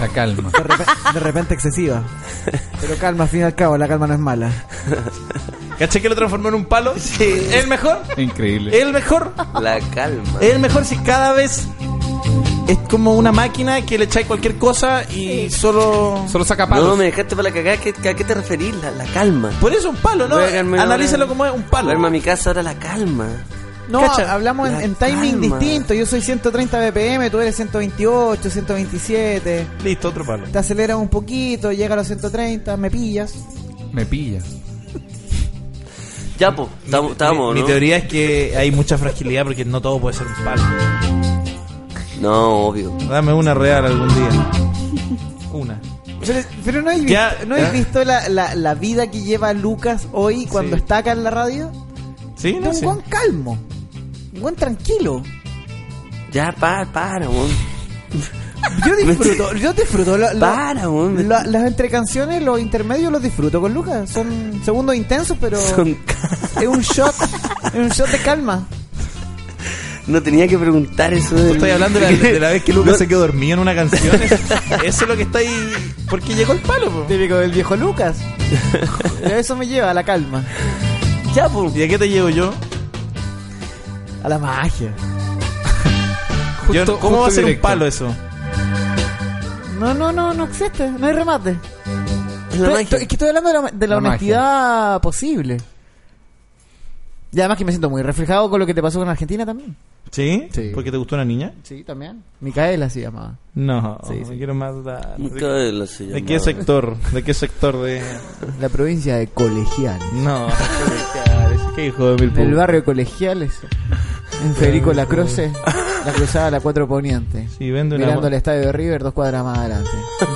La calma. De, de repente excesiva. Pero calma, al fin y al cabo, la calma no es mala. ¿Caché que lo transformó en un palo? Sí. ¿El mejor? Increíble. ¿El mejor? La calma. ¿El mejor si cada vez es como una máquina que le echáis cualquier cosa y solo... Solo saca No, palos. me dejaste para la cagada. ¿Qué- ¿A qué te referís? La, la calma. Por eso un palo, ¿no? Voy a quedarme Analízalo ahora- como es un palo. Verme a mi casa ahora la calma. No, Cacha. hablamos en, timing calma. distinto. Yo soy 130 BPM, tú eres 128, 127. Listo, otro palo. Te aceleras un poquito, llega a los 130, me pillas. Me pilla. Ya, pues, estamos, mi, ¿no? mi teoría es que hay mucha fragilidad porque no todo puede ser un palo. No, obvio. Dame una real algún día. Una. Pero, pero no has Ya, visto, ¿no has ¿eh? visto la, la, la vida que lleva Lucas hoy cuando Sí. está acá en la radio? ¿Sí? Es No un sé. buen calmo. Un buen tranquilo. Ya, para, para, weón. Yo [LAUGHS] disfruto, yo disfruto la- la- Para, weón. la- las entre canciones, los intermedios los disfruto con Lucas. Son segundos intensos, pero Son- es un shot, es un shot de calma. No tenía que preguntar eso. Tú del- estás hablando de la, de la vez que Lucas [LAUGHS] No, se quedó dormido en una canción. [LAUGHS] Eso es lo que está ahí. Porque llegó el palo, po. Típico del viejo Lucas. Pero [LAUGHS] eso me lleva a la calma, Ya, pues. ¿Y a qué te llevo yo? a la magia. Yo- Justo- ¿Cómo va a ser un palo eso? No, no, no, no existe, no hay remate. La Estoy- magia. estoy- es que estoy hablando de la, de la La honestidad posible. Y además que me siento muy reflejado con lo que te pasó con Argentina también. ¿Sí? Sí. ¿Porque te gustó una niña? Sí, también. Micaela se llamaba. No, Sí, me sí. quiero. Micaela se ¿De llamaba. qué sector? ¿De qué sector de...? La provincia de Colegiales. No, [LAUGHS] qué hijo de mil En el pu- barrio Colegiales. En Federico Lacroce. La cruzada la 4 Poniente. Sí, vende una- Mirando el estadio de River dos cuadras más adelante.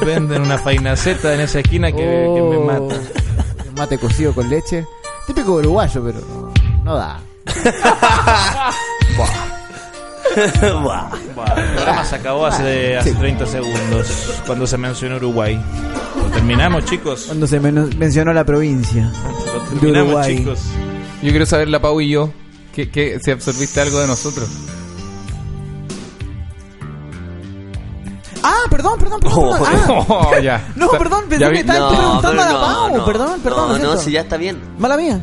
Venden una fainaceta en esa esquina que, que me Oh, mata. un Mate cocido con leche. Típico uruguayo, pero no, no da. [LAUGHS] Buah. [LAUGHS] El programa se acabó hace, hace 30 segundos cuando se mencionó Uruguay. Lo terminamos, chicos. Cuando se men- mencionó la provincia. Lo de terminamos, Uruguay. chicos. Yo quiero saber, la Pau y yo, que, que si absorbiste algo de nosotros. Ah, perdón, perdón, perdón. Oh. Ah, [LAUGHS] Oh, ya. [LAUGHS] No, perdón, pensé Ya que vi- estaba No, preguntando a la no, Pau. no. Perdón, perdón. No, no, si ya está bien. Mala mía.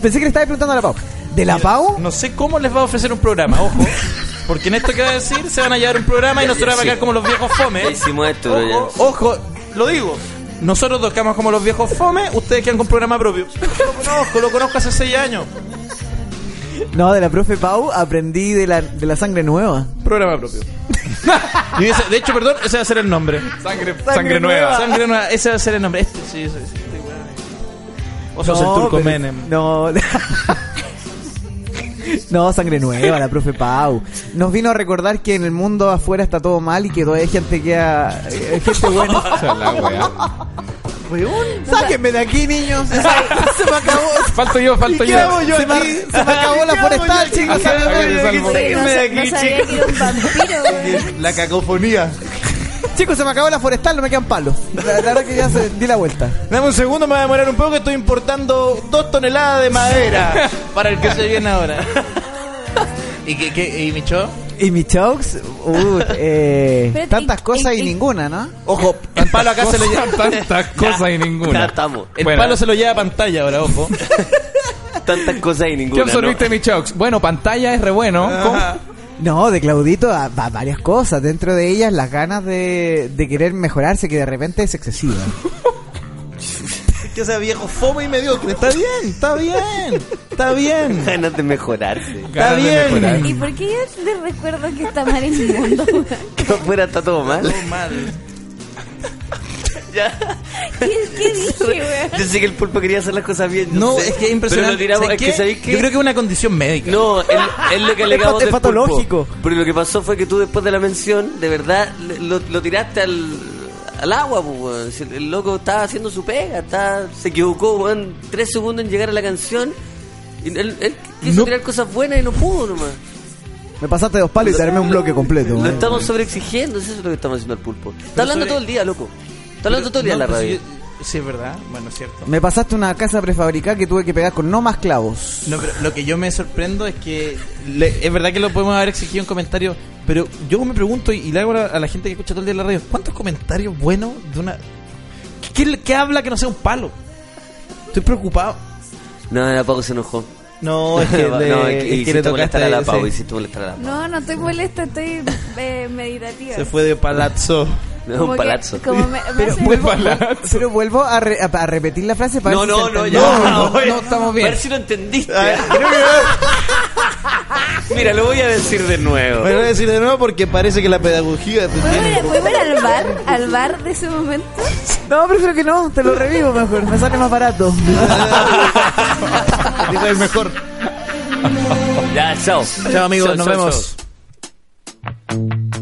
pensé que le estaba preguntando a la Pau. ¿De la Pau? No sé cómo les va a ofrecer un programa, ojo. Porque en esto que va a decir se van a llevar un programa y nosotros vamos a quedar como los viejos fome. Ya hicimos esto, ya. Ojo, ojo, lo digo. Nosotros dos quedamos como los viejos fome, ustedes quedan con programa propio. Lo conozco, lo conozco hace seis años. No, de la profe Pau aprendí de la, de la sangre nueva. Programa propio. Y ese- de hecho, perdón, ese va a ser el nombre. Sangre, sangre nueva. Sangre nueva, ese va a ser el nombre. Este, sí, sí, sí, este weón. Vos sos No, el turco pero- Menem. No. No, sangre nueva, la profe Pau. Nos vino a recordar que en el mundo afuera está todo mal y que todavía hay gente que ha, eh, gente buena. [LAUGHS] Weón, sáquenme de aquí, niños. [LAUGHS] Se, se me acabó. Falto yo, falto ¿Y qué yo. hago yo se, me, se me acabó la forestal, chicos. aquí? Sáquenme de aquí. weón. La cacofonía. Chicos, se me acabó la forestal, no me quedan palos. La, la verdad que ya se di la vuelta. Dame un segundo, me va a demorar un poco que estoy importando dos toneladas de madera [LAUGHS] para el que se viene ahora. [LAUGHS] ¿Y qué, qué y Micho? Y mi chokes, uh, [LAUGHS] eh, tantas y- cosas y, y- ninguna, ¿no? Ojo, el palo acá se lo lleva. Tantas cosas y Ya ninguna. estamos. El Bueno. palo se lo lleva a pantalla ahora, ojo. Tantas cosas y ¿Qué ninguna. absorbiste, mi Chox? Bueno, pantalla es re bueno. ¿Cómo? No, de Claudito a, a varias cosas. Dentro de ellas, las ganas de, de querer mejorarse, que de repente es excesiva. Es [LAUGHS] que ese viejo fome y mediocre. Está bien, está bien, está bien. Ganas de mejorarse. Está Ganas de bien. mejorar. ¿Y por qué yo les recuerdo que está mal el mundo? [LAUGHS] Que afuera está todo mal. Todo mal. Ya. [LAUGHS] ¿Qué, qué dije, weón? Yo sé que el pulpo quería hacer las cosas bien. No, sé. es que es impresionante. Pero lo tiramos, ¿Sabes es que qué? Yo creo que es una condición médica. No, es, es lo que [LAUGHS] Es pat- del es patológico. pulpo. Pero lo que pasó fue que tú después de la mención, de verdad, le- lo, lo tiraste al, al agua, pues, El, loco estaba haciendo su pega, estaba, se equivocó, weón, tres segundos en llegar a la canción. Y él, él quiso No. tirar cosas buenas y no pudo nomás. Me pasaste dos palos y te armé un bloque completo. Lo estamos sobreexigiendo, eso es lo que estamos haciendo al pulpo. Está hablando sobre- todo el día, loco. Está hablando todo el día en la pues, radio. yo- Sí, es verdad. Bueno, es cierto. Me pasaste una casa prefabricada que tuve que pegar con no más clavos. No, pero lo que yo me sorprendo es que le- es verdad que lo podemos haber exigido en comentarios, pero yo me pregunto y, y le hago a, a la gente que escucha todo el día en la radio, ¿cuántos comentarios buenos de una... ¿Qué, qué- qué habla que no sea un palo? Estoy preocupado. No, la Paco se enojó. No, [LAUGHS] es que, No, es que es que le molestar a la. Pau, sí. hiciste molestar a la Pau. No, no estoy molesta, estoy eh, meditativa. Se fue de palazzo. [LAUGHS] Es Como un que- palazzo. como me, me [LAUGHS] Pero hace- vuelvo, pero vuelvo a, re- a- a repetir la frase para No, ver si no, se no, ya. No, no estamos A bien. ver si lo entendiste. [LAUGHS] Mira, lo voy a decir de nuevo. Me voy a decir de nuevo porque parece que la pedagogía te ¿Puedo ir, al bar? ¿Al bar de ese momento? No, prefiero que no, te lo revivo mejor, me sale más barato. Digo, es mejor. Ya, chao. Chao, amigos, Chao, nos chao, vemos.